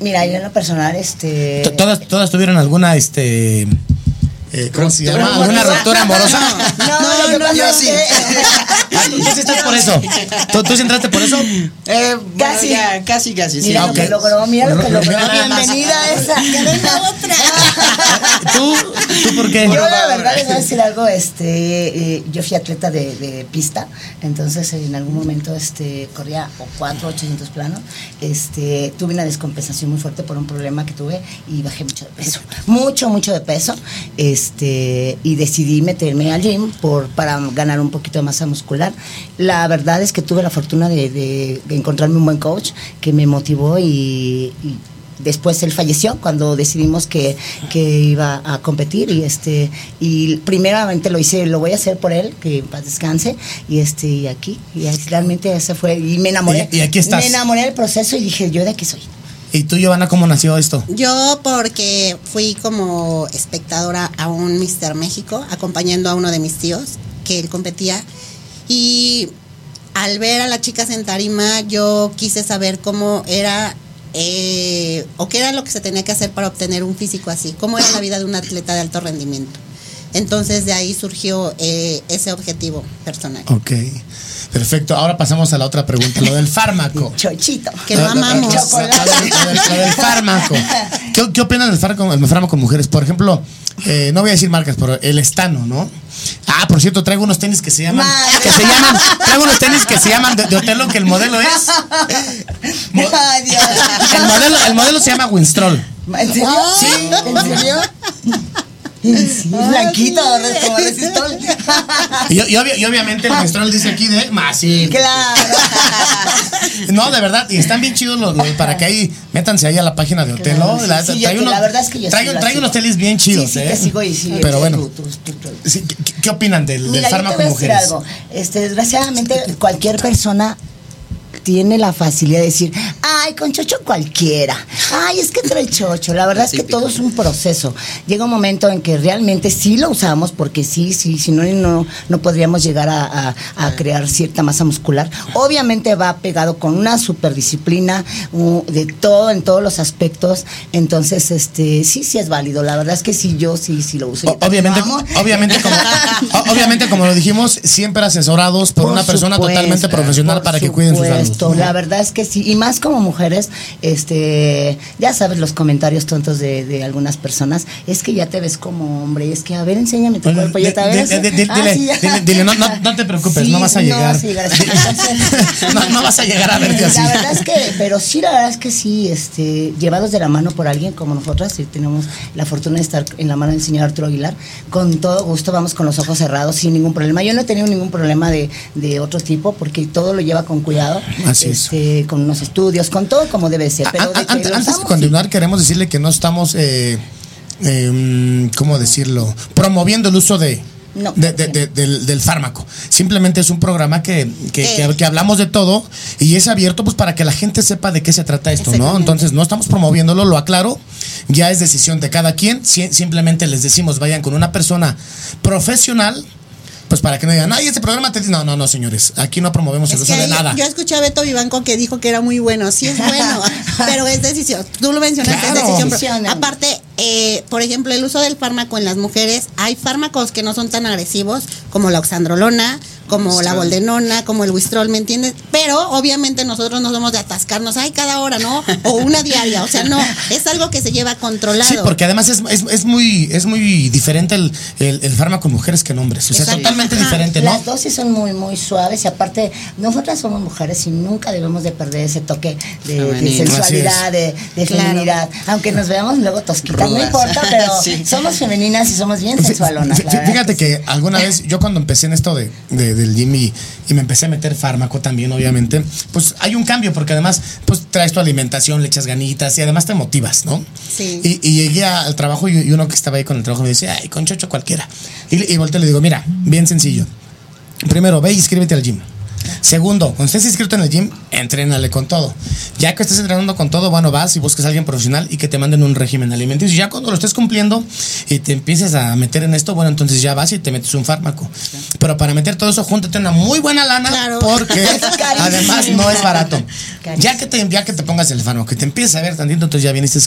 Mira, yo en lo personal, este. To- ¿Todas, todas tuvieron alguna, este, eh, ¿cómo se llama? ¿Alguna amorosa. ruptura amorosa? No, No, no, pasa yo sí. que- Ah, ¿Tú sí estás por eso? ¿Tú, tú sí entraste por eso? Eh, bueno, Casi. ya, casi, casi. sí. Mira lo ok. que logró, mira lo que logró. Bienvenida a esa. Que venga otra. ¿Tú, tú ¿Por qué? Yo la verdad les voy a decir algo, este, eh, yo fui atleta de, de pista, entonces en algún momento este, corría o 4, 800 planos, este, tuve una descompensación muy fuerte por un problema que tuve y bajé mucho de peso, mucho, mucho de peso, este, y decidí meterme al gym por, para ganar un poquito de masa muscular. La verdad es que tuve la fortuna de, de- de encontrarme un buen coach que me motivó y- y después él falleció cuando decidimos que, que iba a competir y este y primeramente lo hice lo voy a hacer por él que en paz descanse y este y aquí y realmente ese fue y me enamoré Y- y aquí estás. me enamoré del proceso y dije yo de aquí soy ¿Y tú, Giovanna, cómo nació esto? Yo porque fui como espectadora a un Mister México, acompañando a uno de mis tíos, que él competía, y al ver a las chicas en tarima, yo quise saber cómo era, eh, o qué era lo que se tenía que hacer para obtener un físico así, cómo era la vida de un atleta de alto rendimiento. Entonces de ahí surgió eh, ese objetivo personal. Ok. Perfecto. Ahora pasamos a la otra pregunta, lo del fármaco. chochito Que lo amamos. lo- del- lo del- lo del fármaco. ¿Qué, qué opinan del fármaco, el fármaco mujeres? Por ejemplo, eh, no voy a decir marcas, pero el estano, ¿no? Ah, por cierto, traigo unos tenis que se llaman. Madre. Que se llaman. Traigo unos tenis que se llaman de, de Otelo, que el modelo es. Mo- Ay, Dios. el, modelo, el modelo se llama Winstrol. ¿En serio? Sí. ¿En serio? Sí, blanquito, como resistol. Y, y obvia- y obviamente el Winstrol dice aquí de sí. Claro. No, de verdad, y están bien chidos los, los- para que ahí métanse ahí a la página de Otelo. Claro, sí, la, sí, trae unos- la verdad es que yo trae, trae unos tenis bien chidos, sí, sí, ¿eh? sigo y sí, Pero bueno, ¿qué, opinan del, del Mira, te fármaco voy a decir mujeres? algo. Este, desgraciadamente, cualquier persona tiene la facilidad de decir, ay, con chocho cualquiera, ay, es que trae chocho. La verdad es que todo es un proceso. Llega un momento en que realmente sí lo usamos, porque sí, sí, si no, no, no podríamos llegar a, a- a crear cierta masa muscular. Obviamente va pegado con una superdisciplina uh, de todo, en todos los aspectos. Entonces, este, sí, sí es válido. La verdad es que sí, yo sí, sí lo uso. O- obviamente, obviamente, como, obviamente, como lo dijimos, siempre asesorados por, Por una persona supuesto, totalmente profesional para que cuiden su salud. La verdad es que sí, y más como mujeres, este, ya sabes los comentarios tontos de, de algunas personas, es que ya te ves como hombre, es que a ver, enséñame tu cuerpo, ya te Ah, dile, no, no- no te preocupes, Sí, no vas a llegar. No, sí, gracias. Entonces, No- no vas a llegar a verte así. La verdad es que, pero sí, la verdad es que sí, este, llevados de la mano por alguien como nosotras, sí tenemos la fortuna de estar en la mano del señor Arturo Aguilar, con todo gusto vamos con los ojos cerrados, sin ningún problema. Yo no he tenido ningún problema de, de otro tipo, porque todo lo lleva con cuidado, Así es. este, con unos estudios, con todo como debe ser. Pero A- a- antes, antes de continuar, queremos decirle que no estamos, eh, eh, ¿cómo decirlo? Promoviendo el uso de, No. de- de- de- del, del fármaco. Simplemente es un programa que, que, Eh. que- que hablamos de todo y es abierto pues para que la gente sepa de qué se trata esto, ¿no? Entonces no estamos promoviéndolo, lo aclaro. Ya es decisión de cada quien. Si- simplemente les decimos, vayan con una persona profesional. Pues para que no digan, ay, este programa te dice. No, no, no, señores. Aquí no promovemos el Es uso de nada. Yo escuché a Beto Vivanco que dijo que era muy bueno. Sí es bueno, pero es decisión. Tú lo mencionaste, Claro. es decisión. Decisión, pero aparte, eh, por ejemplo, el uso del fármaco en las mujeres, hay fármacos que no son tan agresivos como la oxandrolona, como la boldenona, como el wistrol, ¿me entiendes? Pero obviamente nosotros no somos de atascarnos, ay, cada hora, ¿no? O una diaria, o sea, no, es algo que se lleva controlado. Sí, porque además es, es, es muy es muy diferente el, el, el fármaco en mujeres que en hombres. O sea, Exacto. totalmente Ajá. diferente, ¿no? Las dosis son muy, muy suaves y aparte, nosotras somos mujeres y nunca debemos de perder ese toque de, sensualidad, de, de Claro. feminidad. Aunque nos veamos luego tosquitas, no importa, pero Sí. somos femeninas y somos bien sensualonas. la Fíjate sí. que alguna vez, yo cuando empecé en esto de, de- del gym y, y me empecé a meter fármaco también, obviamente, pues hay un cambio, porque además, pues traes tu alimentación, le echas ganitas y además te motivas, ¿no? Sí. Y, y llegué al trabajo y, uno que estaba ahí con el trabajo me dice, ay, con chocho cualquiera. Y, y volteo y le digo, mira, bien sencillo. Primero, ve y inscríbete al gym. Segundo, cuando estés inscrito en el gym, entrénale con todo. Ya que estés entrenando con todo, bueno, vas y buscas a alguien profesional y que te manden un régimen alimenticio. Y ya cuando lo estés cumpliendo y te empieces a meter en esto, bueno, entonces ya vas y te metes un fármaco. Pero para meter todo eso, júntate una muy buena lana Claro. porque además no es barato. Carísimo. Ya que te, ya que te pongas el fármaco, que te empieces a ver tantito, entonces ya viniste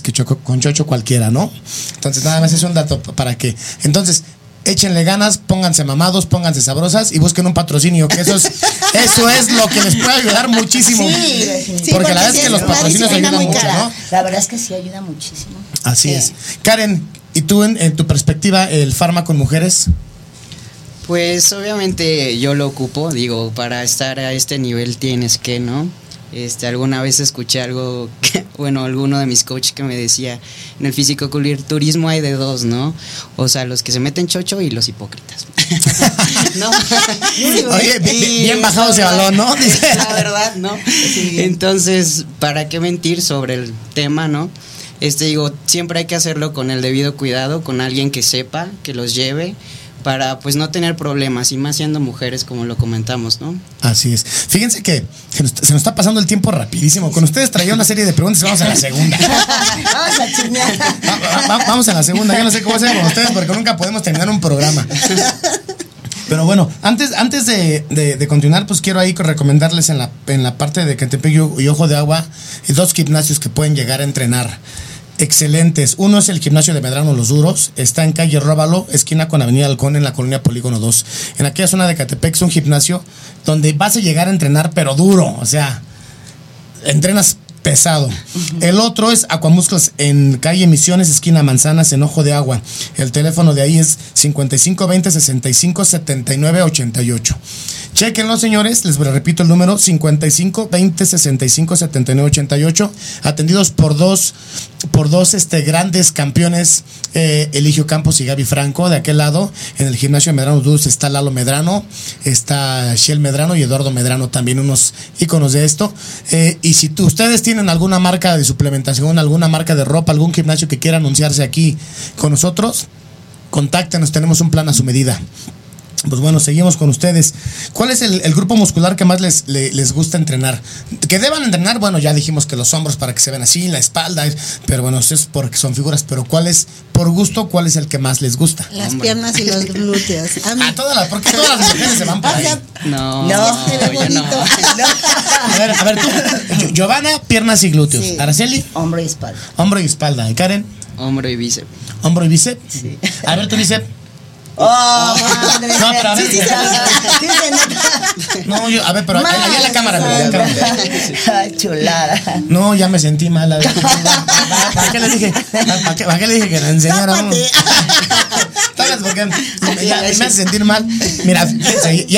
con chocho cualquiera, ¿no? Entonces nada más es un dato para que. Entonces, échenle ganas, pónganse mamados, pónganse sabrosas y busquen un patrocinio, que eso es, eso es lo que les puede ayudar muchísimo. Sí, porque, definitivamente. porque la verdad sí es que los patrocinios ayudan mucho, cara. ¿no? La verdad es que sí ayuda muchísimo. Así Sí. es. Karen, ¿Y tú, en, en tu perspectiva, el fármaco en mujeres? Pues obviamente yo lo ocupo, digo, para estar a este nivel tienes que, ¿no? Este, alguna vez escuché algo, que, bueno, alguno de mis coaches que me decía, en el fisicoculturismo hay de dos, ¿no? O sea, los que se meten chocho y los hipócritas. ¿No? Oye, bien bajado ese balón, ¿no? La verdad, ¿no? Entonces, ¿para qué mentir sobre el tema, no? Este, digo, siempre hay que hacerlo con el debido cuidado, con alguien que sepa, que los lleve, para pues no tener problemas, y más siendo mujeres, como lo comentamos, ¿no? Así es. Fíjense que se nos, se nos está pasando el tiempo rapidísimo. Con ustedes traía una serie de preguntas vamos a la segunda. Vamos a chismear. Va- va- va- vamos a la segunda. Yo no sé cómo hacer con ustedes porque nunca podemos terminar un programa. Pero bueno, antes, antes de, de- de continuar, pues quiero ahí recomendarles en la, en la parte de Catepec y, y Ojo de Agua y dos gimnasios que pueden llegar a entrenar. Excelentes. Uno es el gimnasio de Medrano Los Duros. Está en calle Róbalo, esquina con Avenida Halcón, en la colonia Polígono 2. En aquella zona de Catepec es un gimnasio donde vas a llegar a entrenar, pero duro. O sea, entrenas pesado. El otro es Aquamuscles en calle Misiones, esquina Manzanas, en Ojo de Agua. El teléfono de ahí es 5520 65 79 88. Chequenlo, señores. Les repito el número 55 20 65 79 88. Atendidos por dos, por dos este, grandes campeones, eh, Eligio Campos y Gaby Franco. De aquel lado, en el gimnasio de Medrano Dulce está Lalo Medrano, está Shell Medrano y Eduardo Medrano, también unos íconos de esto. Eh, y si tú- ustedes tienen alguna marca de suplementación, alguna marca de ropa, algún gimnasio que quiera anunciarse aquí con nosotros, contáctenos, tenemos un plan a su medida. Pues bueno, seguimos con ustedes. ¿Cuál es el, el grupo muscular que más les, le- les gusta entrenar? Que deban entrenar, bueno, ya dijimos que los hombros para que se vean así, la espalda, pero bueno, eso es porque son figuras, pero ¿cuál es, por gusto, cuál es el que más les gusta? Las piernas y los glúteos. A mí, A todas las, porque todas las mujeres se van por ahí. No, No, yo no. A ver, a ver, tú, Gi- Giovanna, piernas y glúteos. Sí. Araceli, Hombre y espalda. hombro y espalda. Y Karen, Hombro y bíceps. hombro y bíceps. A ver, tu bíceps. Oh, madre. No, pero a ver. Sí, sí. No, yo, a ver, pero allá en la cámara. Ay, chulada. No, ya me sentí mal. a ver, ¿Para, qué le dije? ¿Para qué, le dije que la enseñara? Tápate. ¿Sabes por qué? Ya, me hace sentir mal. Mira,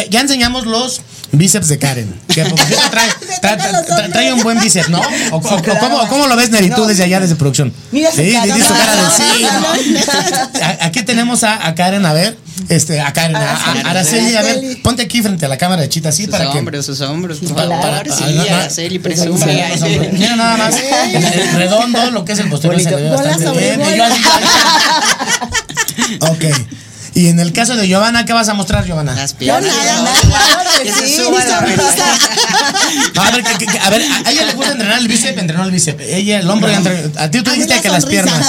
ya enseñamos los bíceps de Karen. Que por cierto trae, trae, trae- trae un buen bíceps, ¿no? ¿O, o- o cómo, cómo lo ves, Neri, tú desde allá, desde producción? Mira sí, su cara de sí. No, Aquí tenemos a, a Karen, a ver. Este, a Karen, a, a- a Araceli, a ver, ponte aquí frente a la cámara de chita, así Sus para que. hombros, sus hombros, por para- favor. para- sí, no, no, Araceli, presume. que hombros. Mira nada más, redondo, lo que es el posterior se le ve bastante bien. Ok. Y en el caso de Giovanna, ¿qué vas a mostrar, Giovanna? Las piernas. a ver, que- que- a ver, a ella le gusta entrenar el bíceps, entrenó el bíceps. Ella, el hombro, a ti tú dijiste la que las piernas.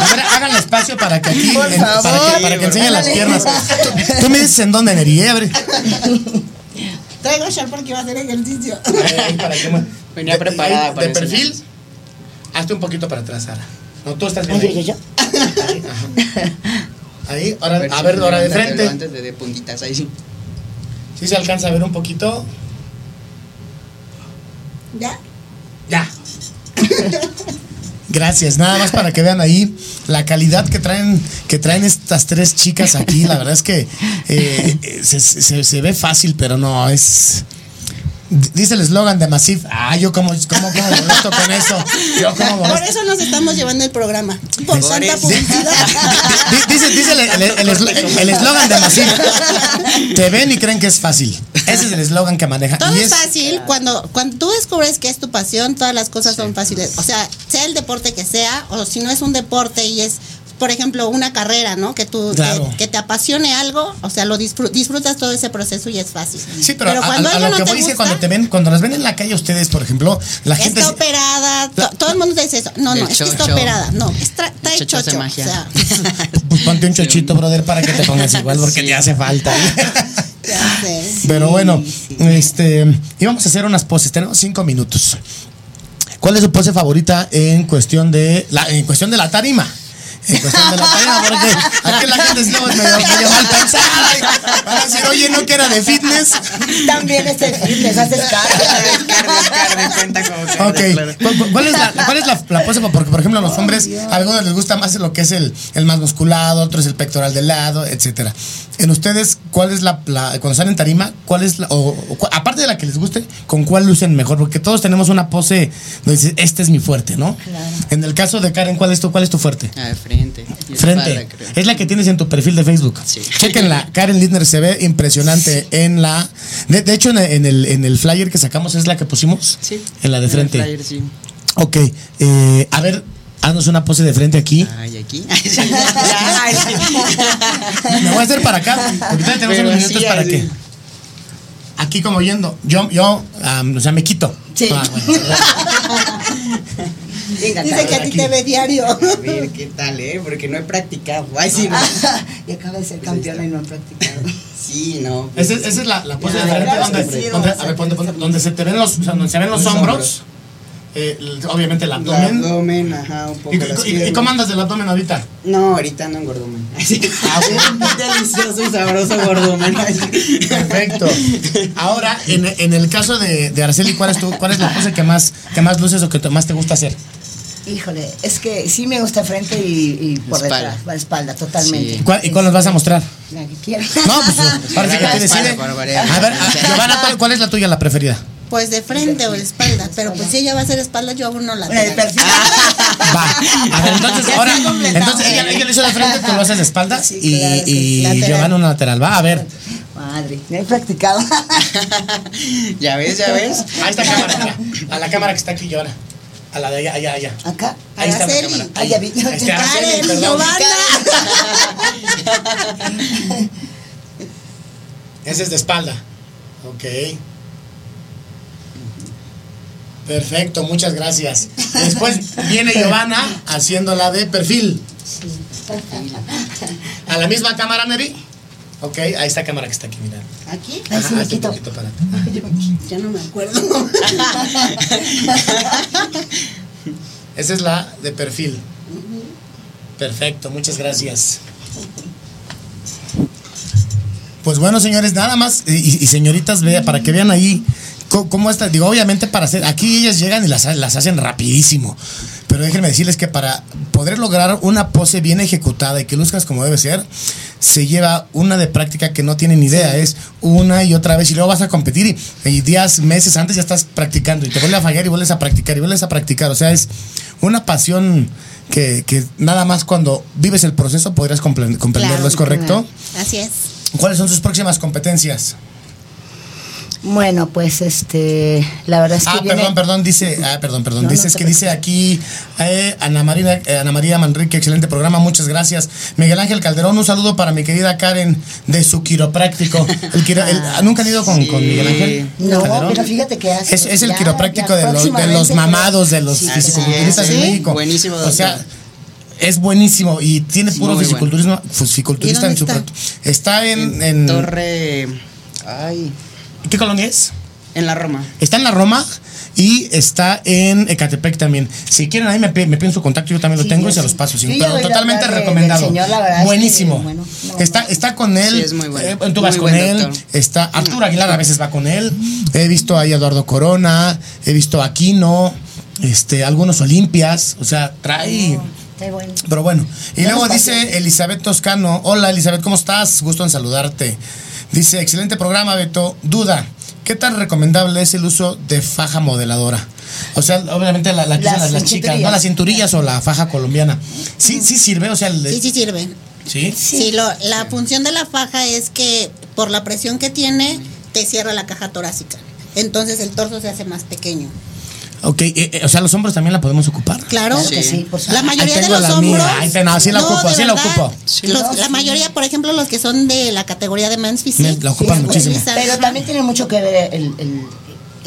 A ver, hagan espacio para que aquí, en- para que, para que enseñen las piernas. Tú, tú me dices en dónde, Neri. Traigo short porque iba a hacer ejercicio. Ahí, para que Venía de- preparada para De perfil, hazte un poquito para atrás, Sara. No, tú estás bien. Ay, ahí. yo, yo, yo. Ahí, ahora, a si ver, ahora de frente. Antes de, de puntitas, ahí sí. ¿Sí se alcanza a ver un poquito? ¿Ya? Ya. Gracias, nada más para que vean ahí la calidad que traen, que traen estas tres chicas aquí. La verdad es que eh, eh, se, se- se ve fácil, pero no, es. Dice el eslogan de Massive. Ah, yo como, como, como molesto con eso. Yo como Por molesto. eso nos estamos llevando el programa. Por tanta publicidad. Di- Dice, dice el- el el eslo- el eslogan de Massive. Te ven y creen que es fácil. Ese es el eslogan que maneja. Todo Y es fácil. Cuando, cuando tú descubres que es tu pasión, todas las cosas son fáciles. O sea, sea el deporte que sea, o si no es un deporte y es, por ejemplo, una carrera, ¿no? Que tú, Claro. que, que te apasione algo, o sea, lo disfru- disfrutas todo ese proceso y es fácil. Sí, pero, a- a, cuando a algo lo no que te voy gusta, cuando te ven, cuando las ven en la calle ustedes, por ejemplo, la gente. Está operada, to- todo el mundo te dice eso. No, no, es que está operada. No, es tra- trae chocho chocho. magia. O sea, Pues ponte un chochito, brother, para que te pongas igual, porque Sí. te hace falta. ya sé. Pero bueno, este, íbamos a hacer unas poses. Tenemos cinco minutos. ¿Cuál es su pose favorita en cuestión de la, en cuestión de la tarima? En cuestión de la tarima, porque aquí la gente sí es medio, medio mal pensada. Van a decir, oye, no que era de fitness. También es el fitness, haces cardio. Cuenta como Ok, claro. ¿Cu- cu- ¿cuál es la, cuál es la, la pose? Porque, por ejemplo, a los hombres, a algunos les gusta más lo que es el, el más musculado, otros el pectoral de lado, etcétera. En ustedes, ¿cuál es la, la- cuando salen en tarima, cuál es la, o, aparte de la que les guste, con cuál lucen mejor? Porque todos tenemos una pose donde dices, este es mi fuerte, ¿no? Claro. En el caso de Karen, ¿cuál es tu, cuál es tu fuerte? Ah, frente. y Frente. espalda, creo. Es la que tienes en tu perfil de Facebook. Sí. Chequenla. Karen Lindner se ve impresionante en la. De, de hecho, en, en el, en el flyer que sacamos es la que pusimos. Sí. En la de el frente. flyer, sí. Ok. eh, a ver, haznos una pose de frente aquí. Ay, aquí. Me voy a hacer para acá. Porque todavía tenemos Pero unos minutos para así. que. Aquí como yendo. Yo, yo, am, o sea, me quito. Sí. Ah, bueno. Venga, Dice que a ti te ve diario. A ver, ¿qué tal, eh? Porque no he practicado. Ay, sí, no. y acaba de ser campeona y no ha practicado. Sí, no. Esa, es- esa es la, la pose frente claro donde, sí, donde, a ver, ponte- ponte- donde se te ven los, o sea, donde se ven los Los hombros. hombros. eh, el- obviamente el El abdomen. abdomen, ajá, un poco ¿Y, las y- y cómo andas del abdomen ahorita? No, ahorita ando en gordomen. Ah, bueno. Delicioso y sabroso gordomen. Perfecto. Ahora, en, en el caso de, de Araceli, ¿cuál es, tu, ¿cuál es la pose que más, que más luces o que más te gusta hacer? Híjole, es que sí me gusta frente y, y por Espalda. detrás, la espalda, totalmente. Sí. ¿Cuál- ¿Y cuál nos vas a mostrar? La que quiera. No, pues parece que La te espalda, decide. A ver, a- Giovanna, ¿cuál, cuál es la tuya, la preferida? Pues de frente o de espalda. Pero pues si ella va a hacer espalda, yo hago uno lateral. perfil. Va. A ver, entonces Ya ahora. Entonces ella, ella lo hizo de frente, tú lo haces de espaldas Sí, y, claro que y sí. Lateral. Giovanna una lateral. Va, a ver. Madre, me he practicado. ya ves, ya ves. Ahí está cámara. A la cámara que está aquí, Giovanna. A la de allá, allá, allá. Acá. Ahí está la cámara. Ah, vi. Ahí está, Araceli, Karen. Giovanna. Ese es de espalda. Ok. Perfecto, muchas gracias. Después viene Giovanna haciendo la de perfil. A la misma cámara, Neri. Ok, ahí está cámara que está aquí, mira. Aquí. Ay, sí, hazte un quito. poquito para- Ya no me acuerdo. Esa es la de perfil. Perfecto, muchas gracias. Pues bueno, señores, nada más y, y señoritas, vea, para que vean ahí co- cómo está. Digo, obviamente para hacer, aquí ellas llegan y las, las hacen rapidísimo. Pero déjenme decirles que para poder lograr una pose bien ejecutada y que luzcas como debe ser, se lleva una de práctica que no tienen idea. Es una y otra vez y luego vas a competir y, y días, meses antes ya estás practicando y te vuelves a fallar y vuelves a practicar y vuelves a practicar. O sea, es una pasión que, que nada más cuando vives el proceso podrías compre- comprenderlo. Claro, ¿Es correcto? Así es. ¿Cuáles son sus próximas competencias? Bueno, pues este, la verdad es que Ah, viene- perdón, perdón, dice, ah, perdón, perdón, No, no dices te que dice aquí eh, Ana María, eh, Ana María Manrique, excelente programa, muchas gracias. Miguel Ángel Calderón, un saludo para mi querida Karen de su quiropráctico. El quiro- el- ¿Nunca han ido con, con Miguel Ángel? No, Calderón? pero fíjate que hace- Es, es el ya, quiropráctico ya de, los, de los pero- mamados, de los Sí, fisiculturistas es, de. México. Buenísimo, O sea, doctor. es buenísimo y tiene Sí, puro fisiculturismo, fisiculturista ¿Y en su pro- Está en, en Torre. Ay. ¿Qué colonia es? En la Roma. Está en la Roma y está en Ecatepec también. Si quieren ahí me, pi- me piden su contacto, yo también Sí, lo tengo y se sí. los paso. sí, pero totalmente recomendado. señor, la verdad es que, Buenísimo. bueno, no, está, no. está con él. Sí, es muy bueno. eh, tú vas Muy con él. doctor. Está Arturo Aguilar a veces va con él. He visto ahí a Eduardo Corona. He visto a Aquino. Este, algunos Olimpias. O sea, trae. Está bueno. Pero bueno, y luego dice. Elizabeth Toscano, hola Elizabeth, ¿cómo estás? Gusto en saludarte. Dice, excelente programa, Beto. Duda, ¿qué tan recomendable es el uso de faja modeladora? O sea, obviamente la, la que Las usan las, las chicas. ¿no? Las cinturillas o la faja colombiana. Sí, sí sirve, o sea, el de- Sí, sí sirve. ¿sí? Sí, lo, la función de la faja es que por la presión que tiene, te cierra la caja torácica. Entonces el torso se hace más pequeño. Ok, eh, eh, o sea, los hombros también la podemos ocupar. Claro. Claro que Sí. sí, por La mayoría Ahí de tengo los la hombros. mía, ahí así la ocupo, de así la ocupo. los- No, la sí. mayoría, por ejemplo, los que son de la categoría de Men's Physique. Me- la ocupan sí, muchísimo. Pero también tiene mucho que ver el, el-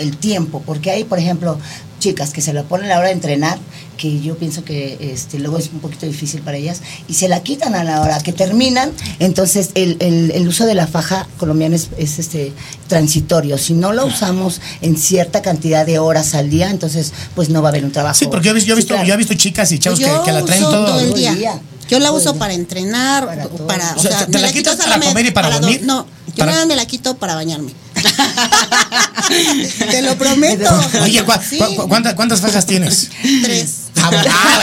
el tiempo, porque hay, por ejemplo, chicas que se la ponen a la hora de entrenar, que yo pienso que este, luego es un poquito difícil para ellas, y se la quitan a la hora que terminan, entonces el, el- el uso de la faja colombiana es, es, este, transitorio. Si no lo usamos en cierta cantidad de horas al día, entonces pues no va a haber un trabajo. Sí, porque yo he visto, yo he visto, claro. yo he visto chicas y chavos Pues que, que la traen todo. todo el día. día. Yo la uso para entrenar, Para para, O sea, ¿te me la quitas para comer y para do- dormir? No, yo Para- nada me la quito para bañarme. Te lo prometo. Oye, ¿cu- Sí, cu- cu- cuántas, ¿cuántas fajas tienes? Tres. Ah, bueno. Ah.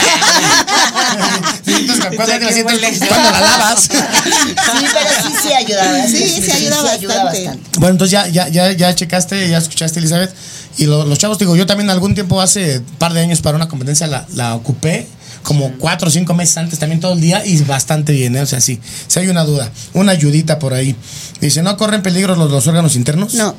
Entonces, ¿cuándo, Está que huele. ¿cuándo la lavas? Sí, pero sí, sí ayuda. ¿verdad? Sí, sí ayuda bastante. Bueno, entonces ya, ya, ya, ya checaste, ya escuchaste, Elizabeth. Y lo- los chavos, digo, yo también algún tiempo, hace un par de años para una competencia, la, la ocupé como cuatro o cinco meses antes, también todo el día, y bastante bien, ¿eh? O sea, sí, si hay una duda, una ayudita por ahí. Dice, ¿no corren peligro los, los órganos internos? No.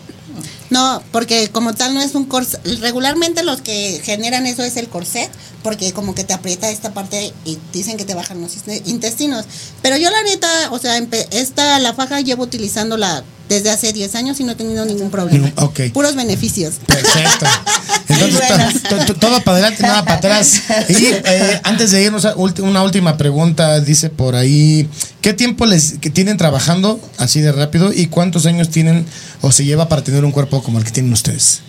No, porque como tal no es un corset. Regularmente los que generan eso es el corset, porque como que te aprieta esta parte y dicen que te bajan los intestinos. Pero yo la neta, o sea, esta, la faja llevo utilizándola desde hace 10 años y no he tenido ningún problema. Mm, ok. Puros beneficios. Perfecto. Entonces, to- to- to- todo para adelante, nada para atrás. Y eh, antes de irnos, una última pregunta, dice por ahí, ¿qué tiempo les que tienen trabajando así de rápido y cuántos años tienen o se lleva para tener un cuerpo como el que tienen ustedes?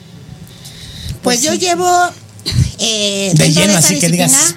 Pues yo llevo eh, De lleno, así que digas.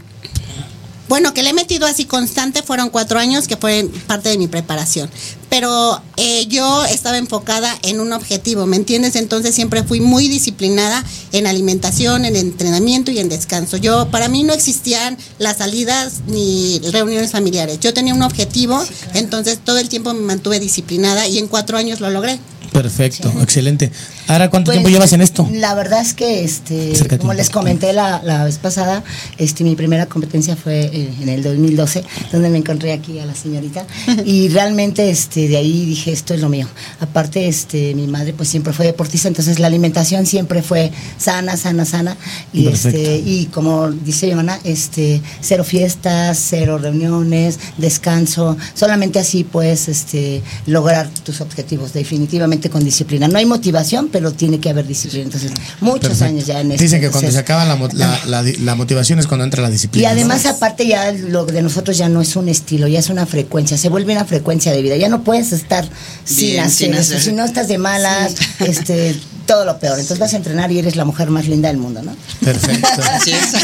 Bueno, que le he metido así constante fueron cuatro años, que fue parte de mi preparación. Pero eh, yo estaba enfocada en un objetivo, ¿me entiendes? Entonces siempre fui muy disciplinada en alimentación, en entrenamiento y en descanso. Yo, para mí no existían las salidas ni reuniones familiares. Yo tenía un objetivo, entonces todo el tiempo me mantuve disciplinada y en cuatro años lo logré. Perfecto, excelente. Ahora, ¿cuánto Pues, tiempo llevas en esto? La verdad es que, este, Acércate como les comenté la, la vez pasada, este, mi primera competencia fue eh, en el 2012, donde me encontré aquí a la señorita y realmente, este, de ahí dije esto es lo mío. Aparte, este, mi madre pues siempre fue deportista, entonces la alimentación siempre fue sana, sana, sana y Perfecto. este, y como dice mi hermana, este, cero fiestas, cero reuniones, descanso, solamente así puedes, este, lograr tus objetivos, definitivamente con disciplina. No hay motivación, pero tiene que haber disciplina. Entonces, muchos Perfecto. años ya en esto. Dicen que cuando entonces- se acaba la, la, la di- la motivación es cuando entra la y disciplina. ¿no? además, aparte, ya lo de nosotros ya no es un estilo, ya es una frecuencia, se vuelve una frecuencia de vida. Ya no puedes estar sin Bien, hacer sin eso. hacer. Si no estás de malas, este, todo lo peor. Entonces vas a entrenar y eres la mujer más linda del mundo, ¿no? Perfecto. Así es.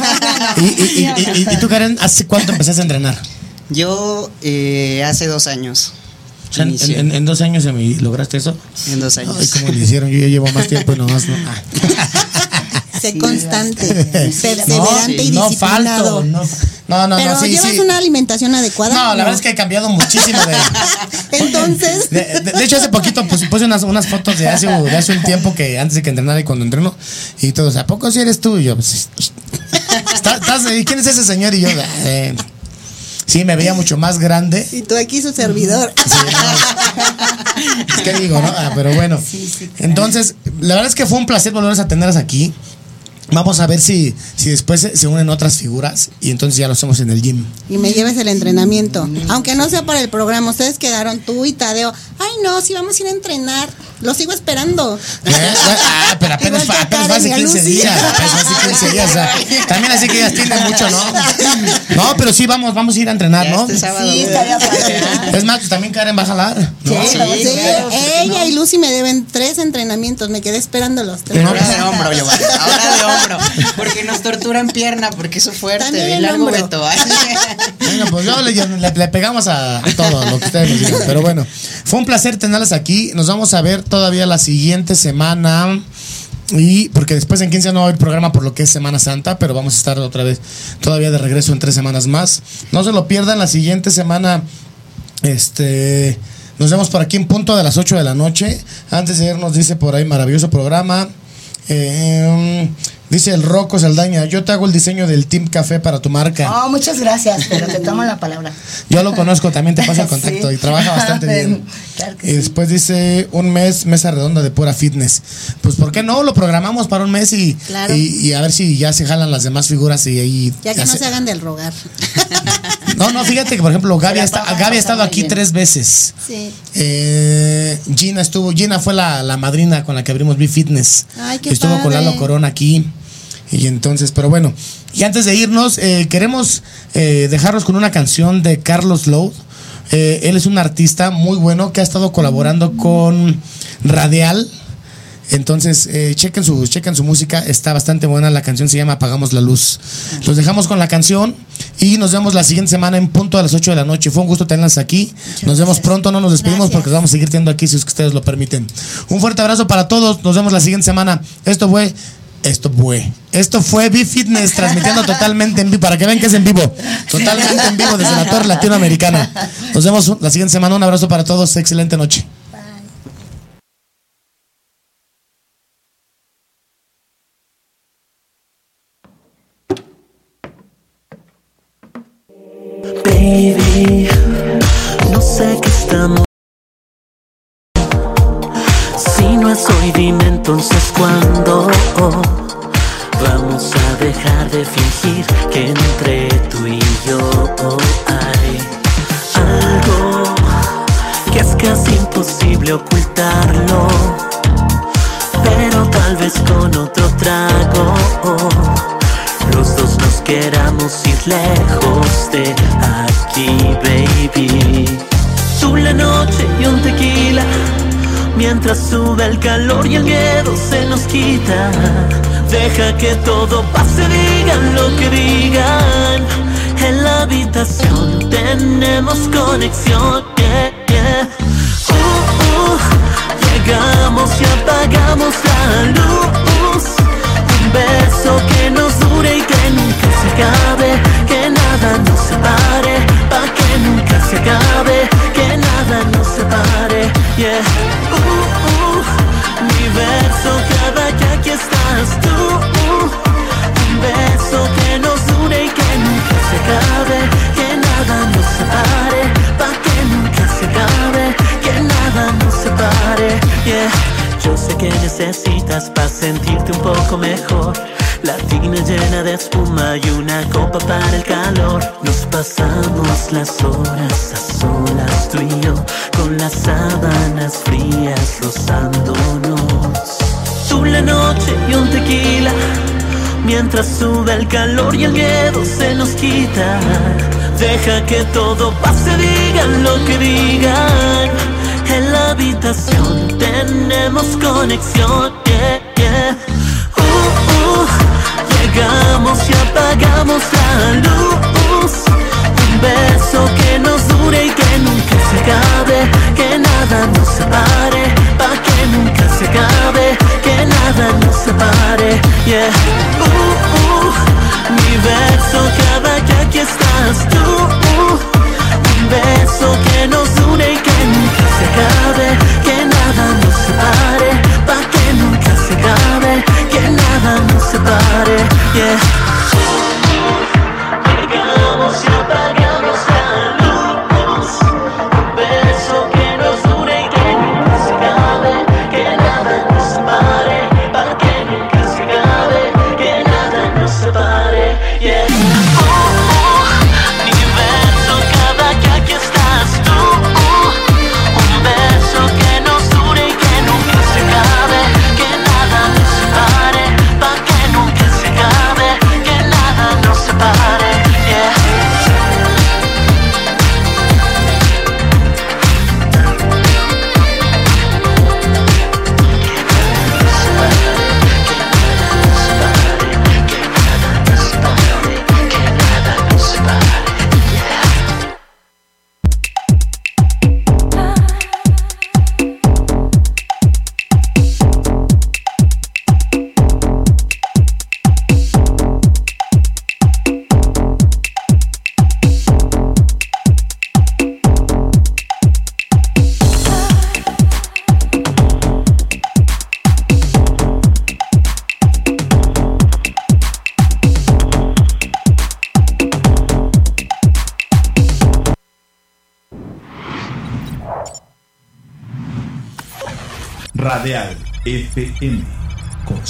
¿Y, y, y, y- y tú, Karen, hace cuánto empezaste a entrenar? Yo eh, hace dos años. O sea, en, inicié. en- en dos años lograste eso. En dos años. Ay, ¿cómo le hicieron? Yo ya llevo más tiempo y nomás no. Ah. Sé Sí, constante, perseverante y no disciplinado. falto. No, no, no, Pero no, sí, llevas sí. una alimentación adecuada. No, la verdad es que he cambiado muchísimo de. Entonces, De, de- de hecho, hace poquito pues, puse unas, unas fotos de hace, de hace un tiempo que antes de que entrenara y cuando entreno. Y todos, ¿a poco si eres tú? Y yo, pues. "Está- estás ¿Quién es ese señor? Y yo, "Eh, sí, me veía mucho más grande. y tú aquí su servidor. Es que digo, ¿no? Ah, pero bueno. Entonces, la verdad es que fue un placer volvernos a tenerlas aquí. Vamos a ver si, si después se, unen otras figuras y entonces ya lo hacemos en el gym. y me lleves el entrenamiento. Aunque no sea para el programa, ustedes quedaron tú y Tadeo. Ay, no, si vamos a ir a entrenar. Lo sigo esperando. ¿Eh? Ah, pero apenas, Igual fue hace y a 15 Lucy. días. Apenas hace 15 días. o sea, también así que ellas tienen mucho, ¿no? No, pero sí, vamos, vamos a ir a entrenar, ¿no? este sábado. Sí, estaría padre. Es más, pues también Karen va a jalar. ¿no? Sí, Sí, Sí, claro, ¿por qué ella no? y Lucy me deben tres entrenamientos. Me quedé esperando los tres. Ahora de hombro, Giovanni. Ahora de hombro. Porque nos torturan pierna, porque eso fuerte. También Bien el largo, hombro. Beto. Ay. Bueno, pues yo le, le- le pegamos a todo lo que ustedes nos digan. Pero bueno, fue un placer tenerlas aquí. Nos vamos a ver todavía la siguiente semana. Y porque después en 15 no va a haber programa por lo que es Semana Santa, pero vamos a estar otra vez todavía de regreso en tres semanas más. No se lo pierdan la siguiente semana. Este. Nos vemos por aquí en punto de las 8 de la noche. Antes de irnos, dice por ahí, maravilloso programa. Eh, dice el Rocco Saldaña, yo te hago el diseño del Team Café para tu marca. Oh, muchas gracias, pero te tomo la palabra. Yo lo conozco, también te paso el contacto Sí. y trabaja bastante bien. Claro que y sí. después dice un mes, mesa redonda de pura fitness. Pues ¿por qué no? Lo programamos para un mes y, Claro. y, y a ver si ya se jalan las demás figuras y ahí... Ya que no se hagan del rogar. No, no, fíjate que por ejemplo Gaby, pasan- Gaby ha estado aquí bien. tres veces. Sí. Eh, Gina estuvo, Gina fue la, la madrina con la que abrimos B-Fitness. Ay, qué Estuvo con padre. Lalo Corona aquí. Y entonces, pero bueno. Y antes de irnos, eh, queremos eh, dejarlos con una canción de Carlos Lowe. Eh, él es un artista muy bueno que ha estado colaborando con Radial. Entonces, eh, chequen, su, chequen su música, está bastante buena. La canción se llama Apagamos la Luz. Los dejamos con la canción y nos vemos la siguiente semana en punto a las 8 de la noche. Fue un gusto tenerlas aquí. Nos vemos pronto, no nos despedimos Gracias. porque vamos a seguir teniendo aquí si es que ustedes lo permiten. Un fuerte abrazo para todos. Nos vemos la siguiente semana. Esto fue. Esto fue. Esto fue B-Fitness transmitiendo totalmente en vivo. Para que vean que es en vivo. Totalmente en vivo desde la Torre Latinoamericana. Nos vemos la siguiente semana. Un abrazo para todos. Excelente noche. Casi imposible ocultarlo. Pero tal vez con otro trago los dos nos queramos ir lejos de aquí, baby. Tú la noche y un tequila, mientras sube el calor y el miedo se nos quita. Deja que todo pase, digan lo que digan. En la habitación tenemos conexión, llegamos y apagamos la luz. Un beso que nos dure y que nunca se acabe, que nada nos separe, pa' que nunca se acabe, que nada nos separe, yeah. Uh, uh, que Yo sé que necesitas para sentirte un poco mejor. La tina llena de espuma y una copa para el calor. Nos pasamos las horas a solas tú y yo, con las sábanas frías rozándonos. Tú la noche y un tequila, mientras sube el calor y el miedo se nos quita. Deja que todo pase, digan lo que digan. En la habitación tenemos conexión, yeah, yeah. Uh, uh, llegamos y apagamos la luz. Un beso que nos dure y que nunca se acabe, que nada nos separe, pa' que nunca se acabe, que nada nos separe, yeah. Uh, uh, mi beso cada que aquí estás tú. un beso que nos dure y que que nada nos separe, pa' que nunca se acabe, que nada nos separe, yeah.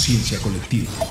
Conciencia colectiva.